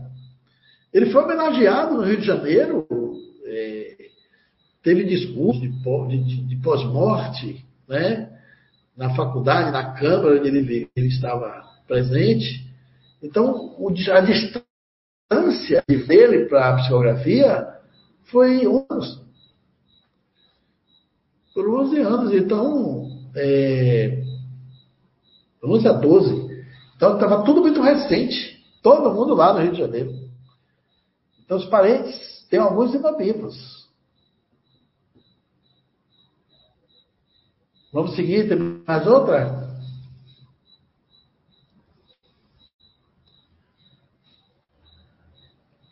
Ele foi homenageado no Rio de Janeiro. É, teve discurso de, de, de pós-morte, né? Na faculdade, na Câmara, onde ele, ele estava presente. Então, a distância distância dele para a psicografia foi 11 anos. Por 11 anos. Então, é, 11 a 12. Então estava tudo muito recente. Todo mundo lá no Rio de Janeiro. Então os parentes têm alguns ainda vivos. Vamos seguir, tem mais outra?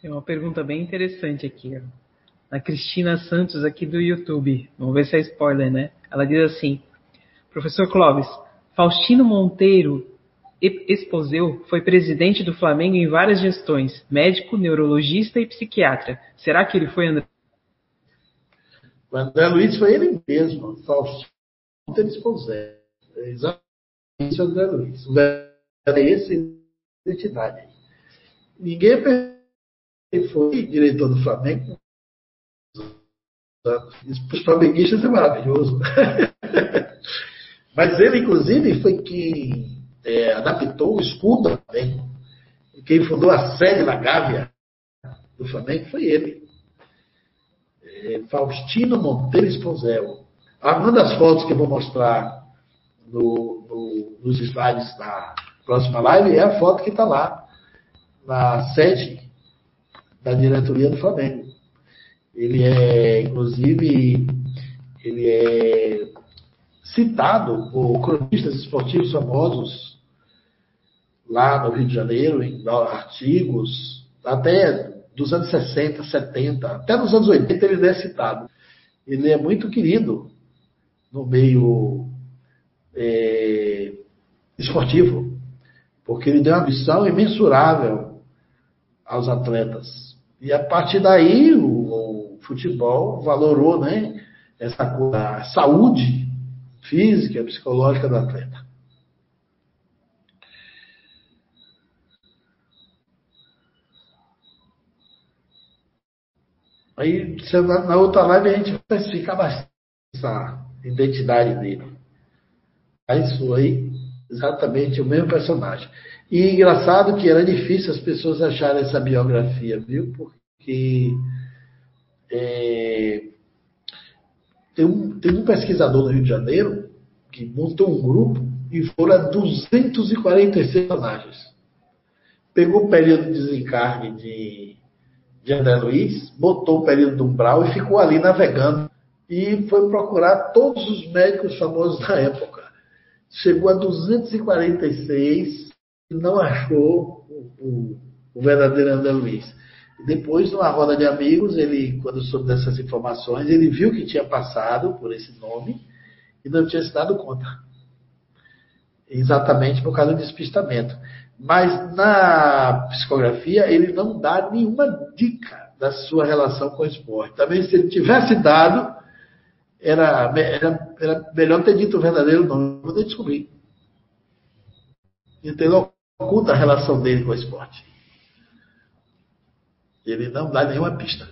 Tem uma pergunta bem interessante aqui, ó. A Cristina Santos aqui do YouTube. Vamos ver se é spoiler, né? Ela diz assim: Professor Clóvis, Faustino Monteiro Esposeu foi presidente do Flamengo em várias gestões, médico, neurologista e psiquiatra. Será que ele foi André? O André Luiz foi ele mesmo, Faustino Esposeu. É exatamente o André Luiz. O era esse identidade. Ninguém foi diretor do Flamengo. Isso para os flamenguistas é maravilhoso. Mas ele, inclusive, foi quem é, adaptou o escudo do Flamengo. Quem fundou a sede da Gávea do Flamengo foi ele. É, Faustino Monteiro Esposel. Uma das fotos que eu vou mostrar no, no, nos slides da próxima live é a foto que está lá, na sede da diretoria do Flamengo. Ele é, inclusive, ele é citado por cronistas esportivos famosos lá no Rio de Janeiro, em artigos, até dos anos 60, 70, até nos anos 80 ele é citado. Ele é muito querido no meio é, esportivo, porque ele deu uma missão imensurável aos atletas. E a partir daí o, o futebol valorou né, essa a saúde física, psicológica do atleta. Aí na outra live a gente vai especificar bastante essa identidade dele. Mas foi exatamente o mesmo personagem. E engraçado que era difícil as pessoas acharem essa biografia, viu? Porque é, tem, um, tem um pesquisador do Rio de Janeiro que montou um grupo e foram 246 personagens. Pegou o período de desencarne de, de André Luiz, botou o período do umbral e ficou ali navegando. E foi procurar todos os médicos famosos da época. Chegou a 246 não achou o, o, o verdadeiro André Luiz. Depois, numa roda de amigos, ele, quando soube dessas informações, ele viu que tinha passado por esse nome e não tinha se dado conta. Exatamente por causa do despistamento. Mas na psicografia, ele não dá nenhuma dica da sua relação com o esporte. Também, se ele tivesse dado, era, era, era melhor ter dito o verdadeiro nome. Vou descobrir. Entendeu? oculta a relação dele com o esporte. Ele não dá nenhuma pista.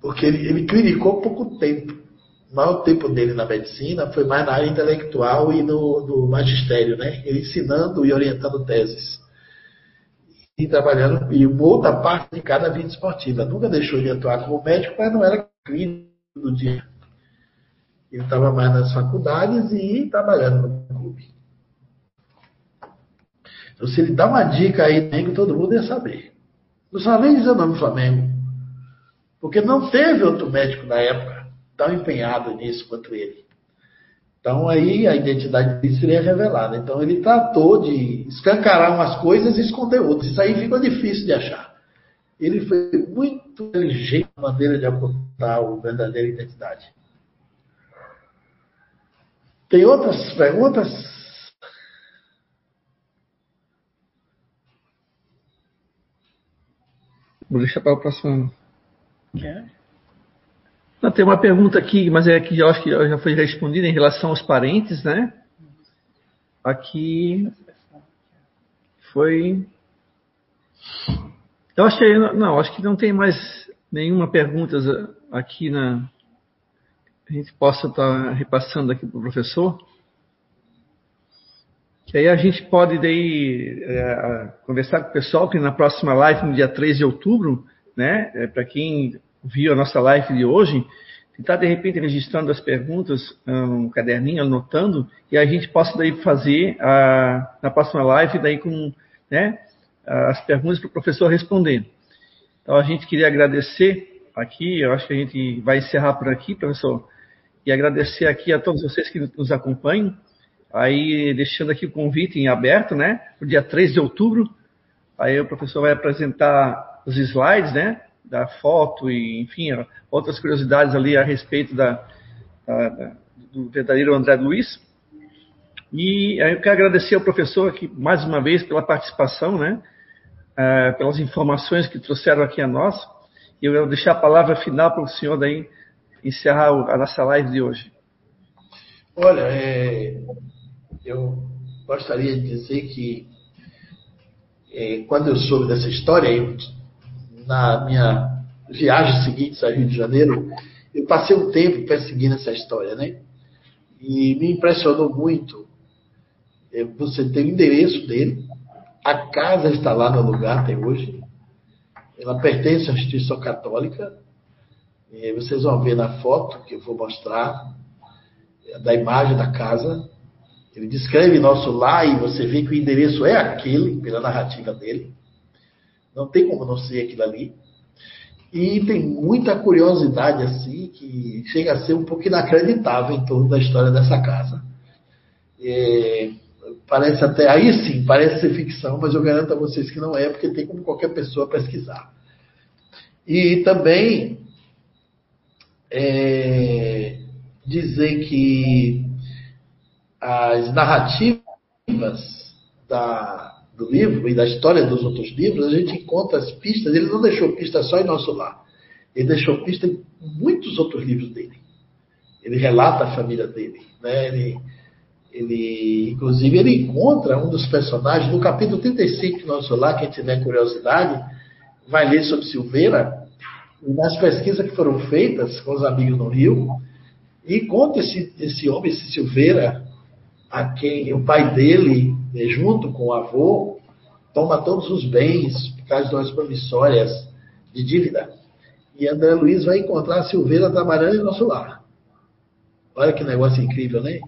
Porque ele, ele clinicou pouco tempo. O maior tempo dele na medicina foi mais na área intelectual e no, no magistério, né? Ele ensinando e orientando teses. E trabalhando, e outra parte de cada vida esportiva. Nunca deixou de atuar como médico, mas não era clínico do dia. Ele estava mais nas faculdades e trabalhando no clube. Então, se ele dá uma dica aí, Flamengo, todo mundo ia saber. Não sabe nem dizer o nome do Flamengo. Porque não teve outro médico na época tão empenhado nisso quanto ele. Então aí a identidade dele seria revelada. Então ele tratou de escancarar umas coisas e esconder outras. Isso aí ficou difícil de achar. Ele foi muito inteligente na maneira de apontar a verdadeira identidade. Tem outras perguntas? Vou deixar para o próximo Não, tem uma pergunta aqui, mas é que eu acho que já foi respondida em relação aos parentes, né? Aqui foi. Eu acho que não, acho que não tem mais nenhuma pergunta aqui na. A gente possa estar tá repassando aqui para o professor. Que aí a gente pode daí é, conversar com o pessoal que na próxima live, no dia 3 de outubro, né? É, Para quem viu a nossa live de hoje, tentar de repente registrando as perguntas um caderninho, anotando, e a gente possa daí fazer a, na próxima live daí com né, as perguntas para o professor responder. Então a gente queria agradecer aqui, eu acho que a gente vai encerrar por aqui, professor, e agradecer aqui a todos vocês que nos acompanham, aí deixando aqui o convite em aberto, né, para o dia 3 de outubro, aí o professor vai apresentar os slides, né, da foto e, enfim, outras curiosidades ali a respeito da, da, do verdadeiro André Luiz. E eu quero agradecer ao professor aqui mais uma vez pela participação, né? Uh, pelas informações que trouxeram aqui a nós. E eu vou deixar a palavra final para o senhor daí encerrar a nossa live de hoje. Olha, é, eu gostaria de dizer que é, quando eu soube dessa história, eu na minha viagem seguinte a Rio de Janeiro, eu passei um tempo perseguindo essa história, né? E me impressionou muito. É, você tem o endereço dele, a casa está lá no lugar até hoje. Ela pertence à instituição católica. E vocês vão ver na foto que eu vou mostrar é, da imagem da casa. Ele descreve nosso lar e você vê que o endereço é aquele, pela narrativa dele. Não tem como não ser aquilo ali. E tem muita curiosidade assim que chega a ser um pouco inacreditável em torno da história dessa casa. É, parece até aí sim, parece ser ficção, mas eu garanto a vocês que não é, porque tem como qualquer pessoa pesquisar. E também é, dizer que as narrativas da, do livro e da história dos outros livros, a gente encontra as pistas. Ele não deixou pista só em Nosso Lar. Ele deixou pista em muitos outros livros dele. Ele relata a família dele. Né? Ele, ele, inclusive, ele encontra um dos personagens no capítulo 35 de Nosso Lar. Quem tiver curiosidade, vai ler sobre Silveira. E nas pesquisas que foram feitas com os amigos no Rio, encontra esse, esse homem, esse Silveira, a quem o pai dele né, junto com o avô, toma todos os bens por umas promissórias de dívida. E André Luiz vai encontrar a Silveira trabalhando em nosso lar. Olha que negócio incrível, né?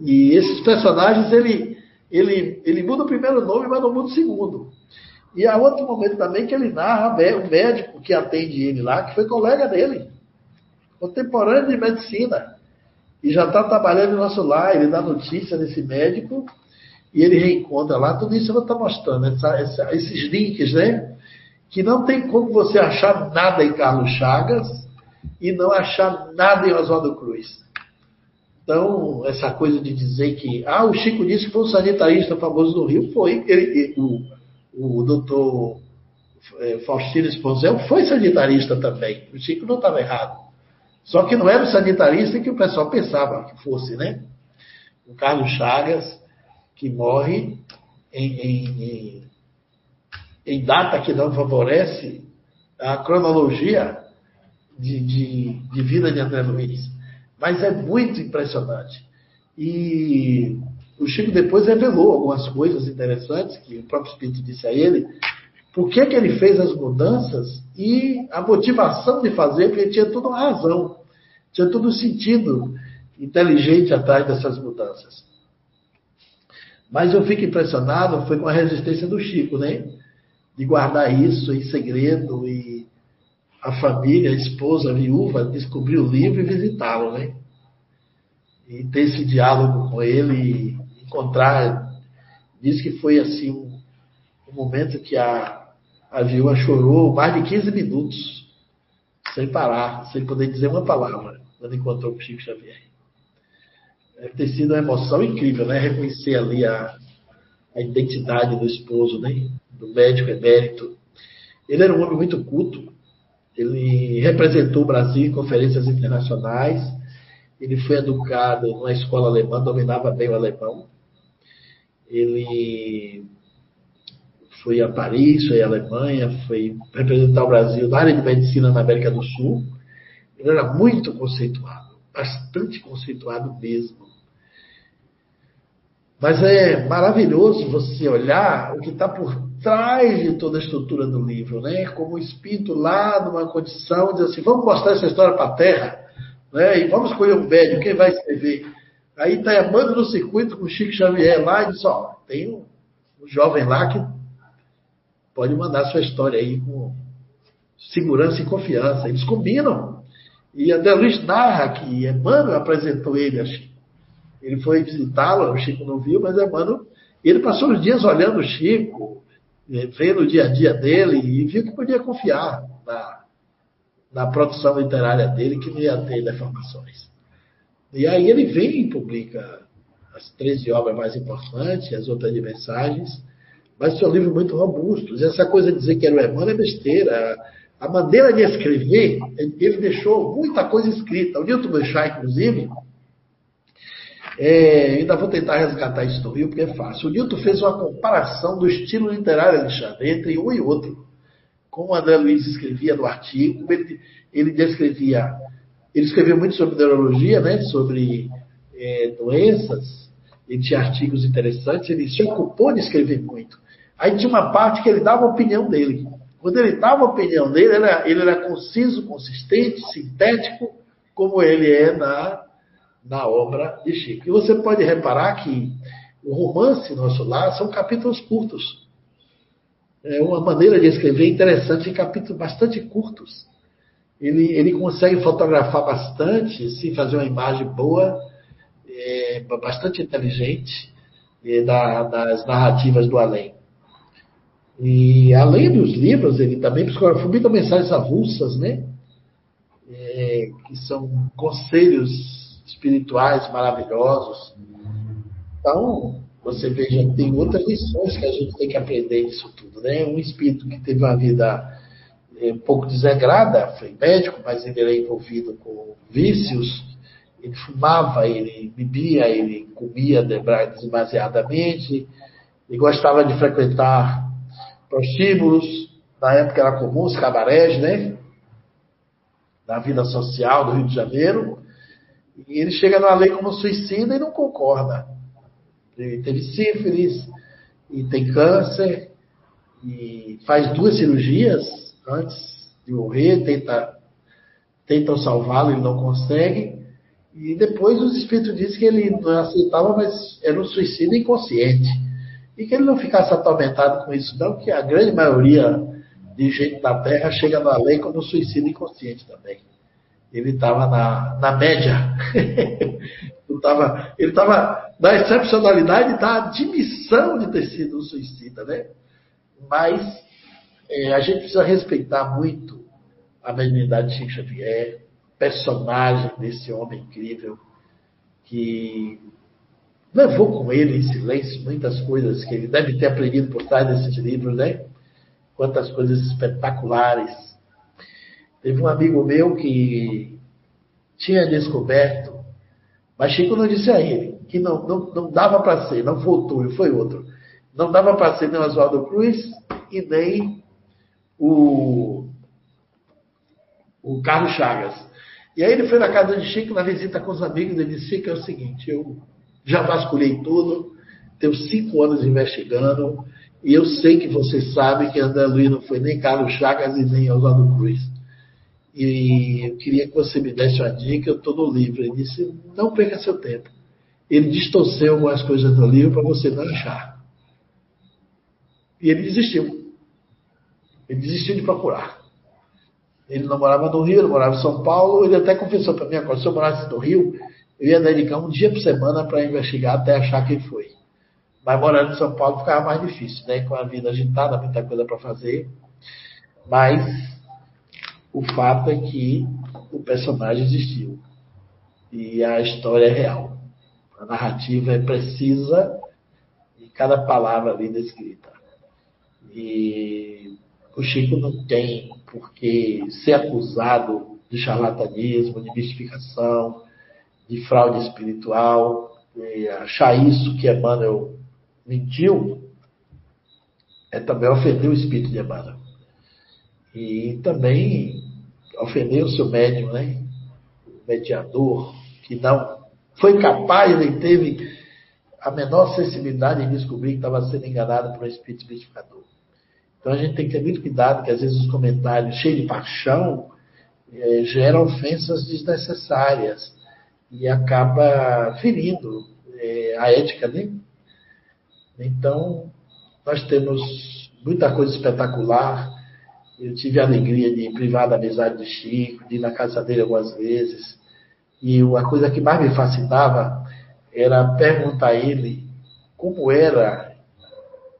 E esses personagens, ele, ele, ele muda o primeiro nome, mas não muda o segundo. E há outro momento também que ele narra o médico que atende ele lá, que foi colega dele, contemporâneo de medicina, e já está trabalhando em nosso lar. Ele dá notícia desse médico e ele reencontra lá, tudo isso eu vou estar mostrando, essa, essa, esses links, né? Que não tem como você achar nada em Carlos Chagas e não achar nada em Oswaldo Cruz. Então, essa coisa de dizer que, ah, o Chico disse que foi um sanitarista famoso do Rio, foi. Ele, o, o doutor é, Faustino Esponzel foi sanitarista também. O Chico não estava errado. Só que não era o sanitarista que o pessoal pensava que fosse, né? O Carlos Chagas que morre em, em, em, em data que não favorece a cronologia de, de, de, vida de André Luiz. Mas é muito impressionante. E o Chico depois revelou algumas coisas interessantes que o próprio Espírito disse a ele. Por que, que ele fez as mudanças e a motivação de fazer, porque ele tinha toda uma razão, tinha todo um sentido inteligente atrás dessas mudanças. Mas eu fico impressionado foi com a resistência do Chico, né? De guardar isso em segredo e a família, a esposa, a viúva, descobrir o livro e visitá-lo, né? E ter esse diálogo com ele, encontrar. Diz que foi assim um, um momento que a, a viúva chorou mais de 15 minutos, sem parar, sem poder dizer uma palavra, quando encontrou o Chico Xavier. Deve ter sido uma emoção incrível, né? Reconhecer ali a, a identidade do esposo, né? Do médico emérito. Ele era um homem muito culto. Ele representou o Brasil em conferências internacionais. Ele foi educado numa escola alemã, dominava bem o alemão. Ele foi a Paris, foi à Alemanha, foi representar o Brasil na área de medicina na América do Sul. Ele era muito conceituado, bastante conceituado mesmo. Mas é maravilhoso você olhar o que está por trás de toda a estrutura do livro, né? Como o espírito lá numa condição de assim, vamos mostrar essa história para a Terra, né? E vamos escolher um médico, quem vai escrever? Aí está Emmanuel no circuito com o Chico Xavier lá e diz, ó, tem um, um jovem lá que pode mandar sua história aí com segurança e confiança. Eles combinam. E André Luiz narra que Emmanuel apresentou ele a Chico. Ele foi visitá-lo, o Chico não viu, mas Emmanuel, ele passou os dias olhando o Chico, eh, vendo o dia a dia dele e viu que podia confiar na, na produção literária dele, que não ia ter deformações. E aí ele vem e publica as 13 obras mais importantes, as outras de mensagens, mas são livros muito robustos. E essa coisa de dizer que era o Emmanuel é besteira. A maneira de escrever, ele deixou muita coisa escrita. O Newton Bechá, inclusive, é, ainda vou tentar resgatar isso do Rio, porque é fácil. O Newton fez uma comparação do estilo literário de Alexandre entre um e outro. Como o André Luiz escrevia no artigo, ele, ele descrevia, ele escreveu muito sobre neurologia, né, sobre é, doenças, ele tinha artigos interessantes, ele se ocupou de escrever muito. Aí tinha uma parte que ele dava a opinião dele. Quando ele dava a opinião dele, ele era, ele era conciso, consistente, sintético, como ele é na, na obra de Chico. E você pode reparar que o romance Nosso Lar são capítulos curtos. É uma maneira de escrever interessante capítulos bastante curtos. Ele, ele consegue fotografar bastante, sim, fazer uma imagem boa, é, bastante inteligente é, da, das narrativas do além. E além dos livros, ele também muitas mensagens avulsas, né? É, que são conselhos espirituais maravilhosos. Então, você veja, tem outras lições que a gente tem que aprender disso tudo, né? Um espírito que teve uma vida é, um pouco desagrada, foi médico, mas ele era envolvido com vícios, ele fumava, ele bebia, ele comia demasiadamente, ele gostava de frequentar prostíbulos, na época era comum os cabarés, né? Na vida social do Rio de Janeiro. E ele chega na lei como suicida e não concorda. Ele teve sífilis e tem câncer e faz duas cirurgias antes de morrer, tenta, tentam salvá-lo, ele não consegue. E depois os espíritos dizem que ele não aceitava, mas era um suicídio inconsciente. E que ele não ficasse atormentado com isso, não, que a grande maioria de gente da Terra chega na lei como suicídio inconsciente também. Ele estava na, na média. tava, ele estava na excepcionalidade da admissão de ter sido um suicida, né? Mas é, a gente precisa respeitar muito a mediunidade de Chico Xavier, personagem desse homem incrível que levou com ele em silêncio muitas coisas que ele deve ter aprendido por trás desses livros, né? Quantas coisas espetaculares. Teve um amigo meu que tinha descoberto, mas Chico não disse a ele que não, não, não dava para ser, não voltou e foi outro. Não dava para ser nem o Oswaldo Cruz e nem o, o Carlos Chagas. E aí ele foi na casa de Chico, na visita com os amigos, ele disse, Chico, é o seguinte, eu já vasculhei tudo, tenho cinco anos investigando, e eu sei que você sabe que André Luiz não foi nem Carlos Chagas e nem Oswaldo Cruz. E eu queria que você me desse uma dica, eu estou no livro. Ele disse, não perca seu tempo. Ele distorceu algumas coisas no livro para você não achar. E ele desistiu. Ele desistiu de procurar. Ele não morava no Rio, ele morava em São Paulo. Ele até confessou para mim agora, se eu morasse no Rio, eu ia dedicar um dia por semana para investigar até achar quem foi. Mas morando em São Paulo ficava mais difícil, né? Com a vida agitada, muita coisa para fazer. Mas o fato é que o personagem existiu. E a história é real. A narrativa é precisa e cada palavra ali descrita. E o Chico não tem por que ser acusado de charlatanismo, de mistificação, de fraude espiritual, achar isso que Emmanuel mentiu, é também ofender o espírito de Emmanuel. E também ofender o seu médium, né? O mediador, que não foi capaz, nem teve a menor sensibilidade em descobrir que estava sendo enganado por um espírito mistificador. Então a gente tem que ter muito cuidado, que às vezes os comentários cheios de paixão é, gera ofensas desnecessárias e acaba ferindo é, a ética, né? Então, nós temos muita coisa espetacular. Eu tive a alegria de privar da amizade do Chico, de ir na casa dele algumas vezes. E a coisa que mais me fascinava era perguntar a ele como era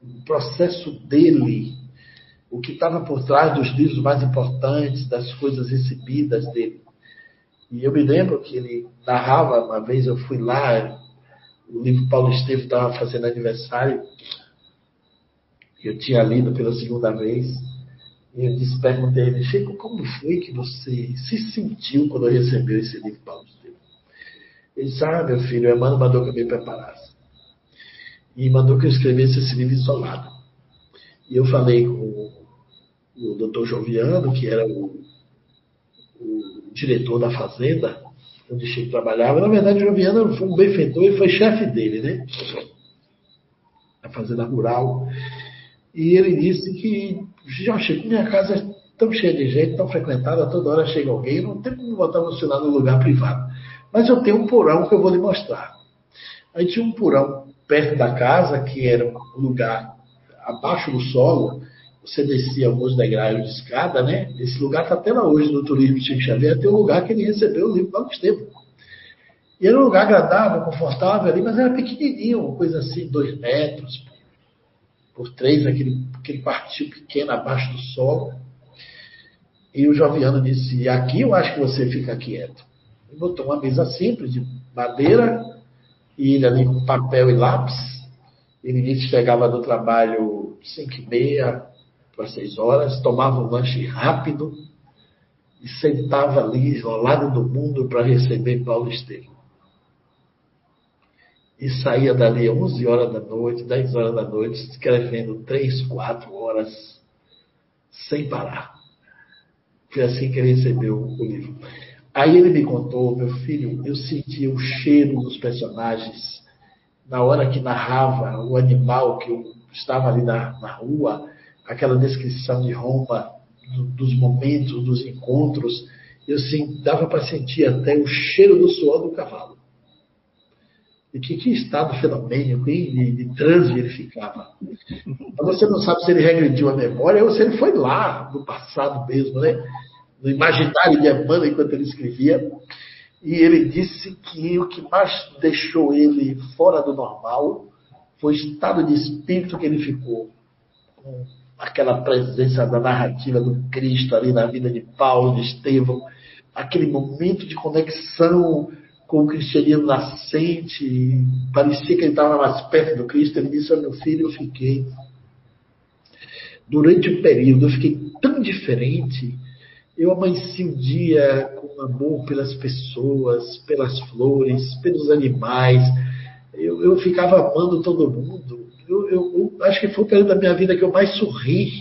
o processo dele, o que estava por trás dos livros mais importantes, das coisas recebidas dele. E eu me lembro que ele narrava, uma vez eu fui lá, o livro Paulo Estevam estava fazendo aniversário, eu tinha lido pela segunda vez, eu disse, perguntei a ele, Chico, como foi que você se sentiu quando recebeu esse livro Paulo Estevam? Ele disse, ah, meu filho, o Emmanuel mandou que eu me preparasse. E mandou que eu escrevesse esse livro isolado. E eu falei com o doutor Joviano, que era o, o diretor da fazenda, onde Chico trabalhava. Na verdade, o Joviano foi um benfeitor e foi chefe dele, né? A fazenda rural. E ele disse que, já Chico, minha casa é tão cheia de gente, tão frequentada, toda hora chega alguém, não tem como botar você lá no lugar privado. Mas eu tenho um porão que eu vou lhe mostrar. Aí tinha um porão perto da casa, que era um lugar abaixo do solo, você descia alguns degraus de escada, né? Esse lugar está até lá hoje no turismo Chico Xavier, tem um lugar que ele recebeu o livro Paulo Estevam. E era um lugar agradável, confortável ali, mas era pequenininho, uma coisa assim, dois metros por três, aquele, aquele quartinho pequeno abaixo do solo. E o Joviano disse, aqui eu acho que você fica quieto. E botou uma mesa simples de madeira, e ele ali com papel e lápis. Ele disse chegava do trabalho cinco e meia, para seis horas, tomava um lanche rápido e sentava ali, isolado do mundo, para receber Paulo Estevam. E saía dali 11 horas da noite, 10 horas da noite, escrevendo 3, 4 horas, sem parar. Foi assim que ele recebeu o livro. Aí ele me contou, meu filho, eu sentia o cheiro dos personagens. Na hora que narrava o animal que eu estava ali na, na rua, aquela descrição de Roma, do, dos momentos, dos encontros, eu sim, dava para sentir até o cheiro do suor do cavalo. E que, que estado fenomênico, de, de transe ele ficava. Mas você não sabe se ele regrediu a memória ou se ele foi lá, no passado mesmo, né? no imaginário de Emmanuel enquanto ele escrevia. E ele disse que o que mais deixou ele fora do normal foi o estado de espírito que ele ficou com aquela presença da narrativa do Cristo ali na vida de Paulo, de Estevão, aquele momento de conexão com o cristianismo nascente, parecia que ele estava mais perto do Cristo. Ele disse: Meu filho, eu fiquei. Durante o período, eu fiquei tão diferente. Eu amanheci um dia com amor pelas pessoas, pelas flores, pelos animais. Eu, eu ficava amando todo mundo eu, eu, eu, acho que foi o período da minha vida que eu mais sorri,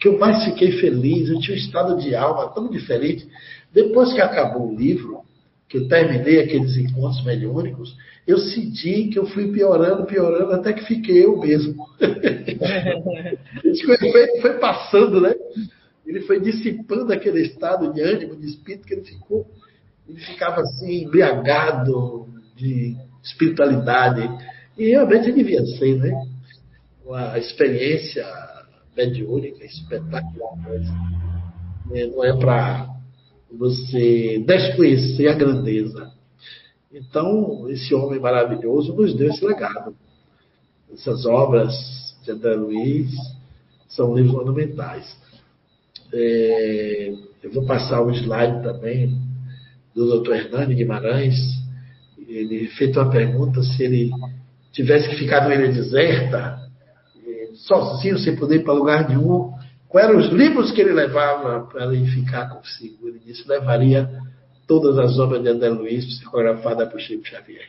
que eu mais fiquei feliz. Eu tinha um estado de alma tão diferente. Depois que acabou o livro, que eu terminei aqueles encontros mediúnicos, eu senti que eu fui piorando, piorando, até que fiquei eu mesmo. Esse efeito foi passando, né? Ele foi dissipando aquele estado de ânimo, de espírito, que ele ficou, ele ficava assim, embriagado de espiritualidade. E realmente devia ser, né? uma experiência mediúnica espetacular. Não é para você desconhecer a grandeza. Então, esse homem maravilhoso nos deu esse legado. Essas obras de André Luiz são livros monumentais. É, eu vou passar o slide também do Dr. Hernani Guimarães. Ele fez uma pergunta se ele tivesse que ficar numa ilha deserta, sozinho, sem poder ir para lugar nenhum. Quais eram os livros que ele levava para ele ficar consigo? Ele disse: levaria todas as obras de André Luiz, psicografadas por Chico Xavier,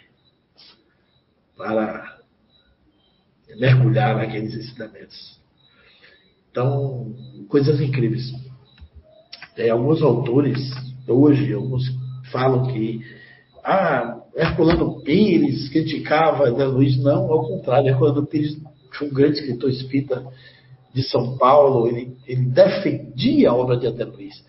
para mergulhar naqueles ensinamentos. Então, coisas incríveis. Tem alguns autores, hoje, alguns falam que ah, Herculano Pires criticava André Luiz. Não, ao contrário, Herculano Pires foi um grande escritor espírita de São Paulo, ele, ele defendia a obra de André Luiz.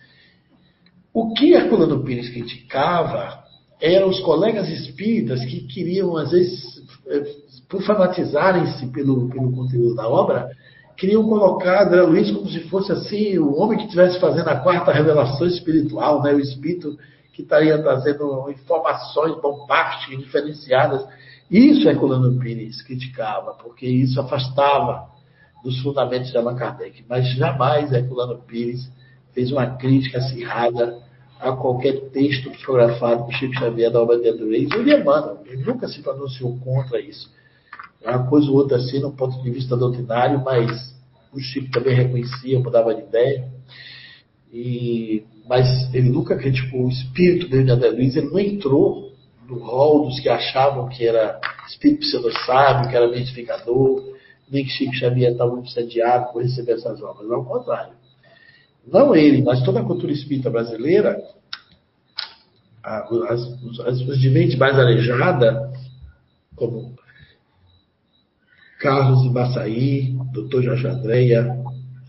O que Herculano Pires criticava eram os colegas espíritas que queriam, às vezes, eh, por fanatizarem-se pelo, pelo conteúdo da obra, queriam colocar André Luiz como se fosse assim o homem que estivesse fazendo a quarta revelação espiritual, né? o espírito que estaria trazendo informações bombásticas, diferenciadas. Isso Herculano Pires criticava, porque isso afastava dos fundamentos de Allan Kardec. Mas jamais Herculano Pires fez uma crítica acirrada a qualquer texto psicografado por Chico Xavier da obra de André Luiz. Ele nunca se pronunciou contra isso. É uma coisa ou outra assim, no ponto de vista doutrinário, mas o Chico também reconhecia, mudava de ideia. E, mas ele nunca criticou o espírito de André Luiz, ele não entrou no rol dos que achavam que era espírito pseudo-sábio, que era mentificador, nem que Chico Xavier estava obsediado por receber essas obras. Ao contrário. Não ele, mas toda a cultura espírita brasileira, as, as, de mente mais arejada, como Carlos Ibaçaí, Dr. Jorge Andréia,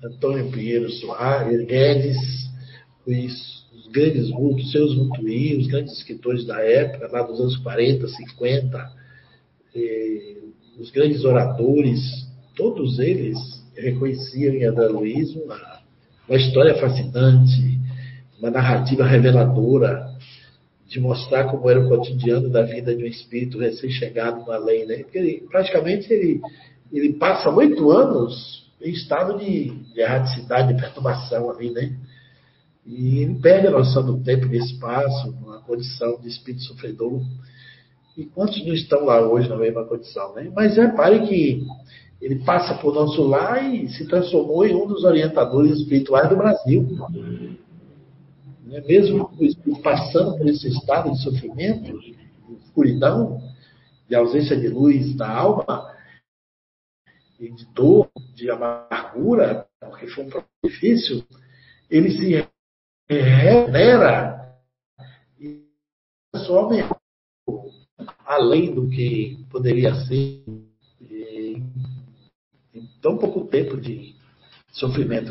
Antônio Pinheiro Soares, Guedes, os, os grandes vultos, seus Mutuí, os grandes escritores da época, lá dos anos 40, 50, eh, os grandes oradores, todos eles reconheciam em André Luiz uma, uma história fascinante, uma narrativa reveladora, de mostrar como era o cotidiano da vida de um espírito recém-chegado no além, né? Porque ele, praticamente ele, ele passa oito anos em estado de, de erraticidade, de perturbação ali, né? E ele perde a noção do tempo e do espaço, numa condição de espírito sofredor. E quantos não estão lá hoje na mesma condição, né? Mas repare que ele passa por nosso lar e se transformou em um dos orientadores espirituais do Brasil né? mesmo passando por esse estado de sofrimento, de escuridão, de ausência de luz da alma, de dor, de amargura, porque foi um problema difícil, ele se regenera e transforma além do que poderia ser em tão pouco tempo de sofrimento.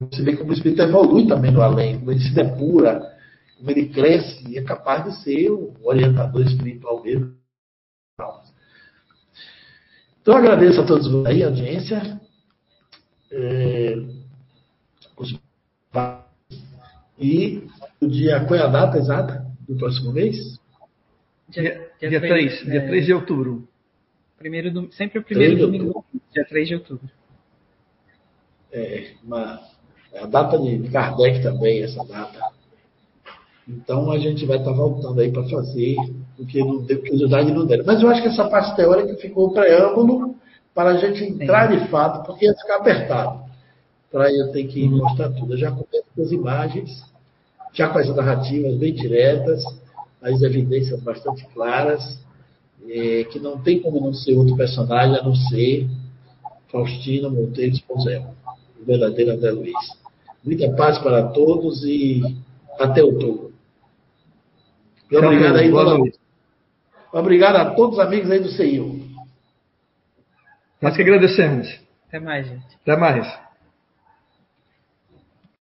Você vê como o espírito evolui também no além, como ele se depura, como ele cresce e é capaz de ser o orientador espiritual mesmo. Então, agradeço a todos aí, a audiência. É, e o dia, qual é a data exata do próximo mês? Dia, dia, dia 3, 3 dia 3 de outubro. Primeiro, sempre o primeiro domingo, dia 3 de outubro. É, uma é a data de Kardec também, essa data. Então a gente vai estar voltando aí para fazer o que não deu, curiosidade não deram. Mas eu acho que essa parte teórica ficou o preâmbulo para a gente entrar Sim. de fato, porque ia ficar apertado. Para eu ter que mostrar tudo. Eu já começo com as imagens, já com as narrativas bem diretas, as evidências bastante claras, é, que não tem como não ser outro personagem a não ser Faustino Monteiro Esposel, o verdadeiro André Luiz. Muita paz para todos e até outubro. Obrigado aí, Obrigado a todos os amigos aí do CIU. Nós que agradecemos. Até mais, gente. Até mais.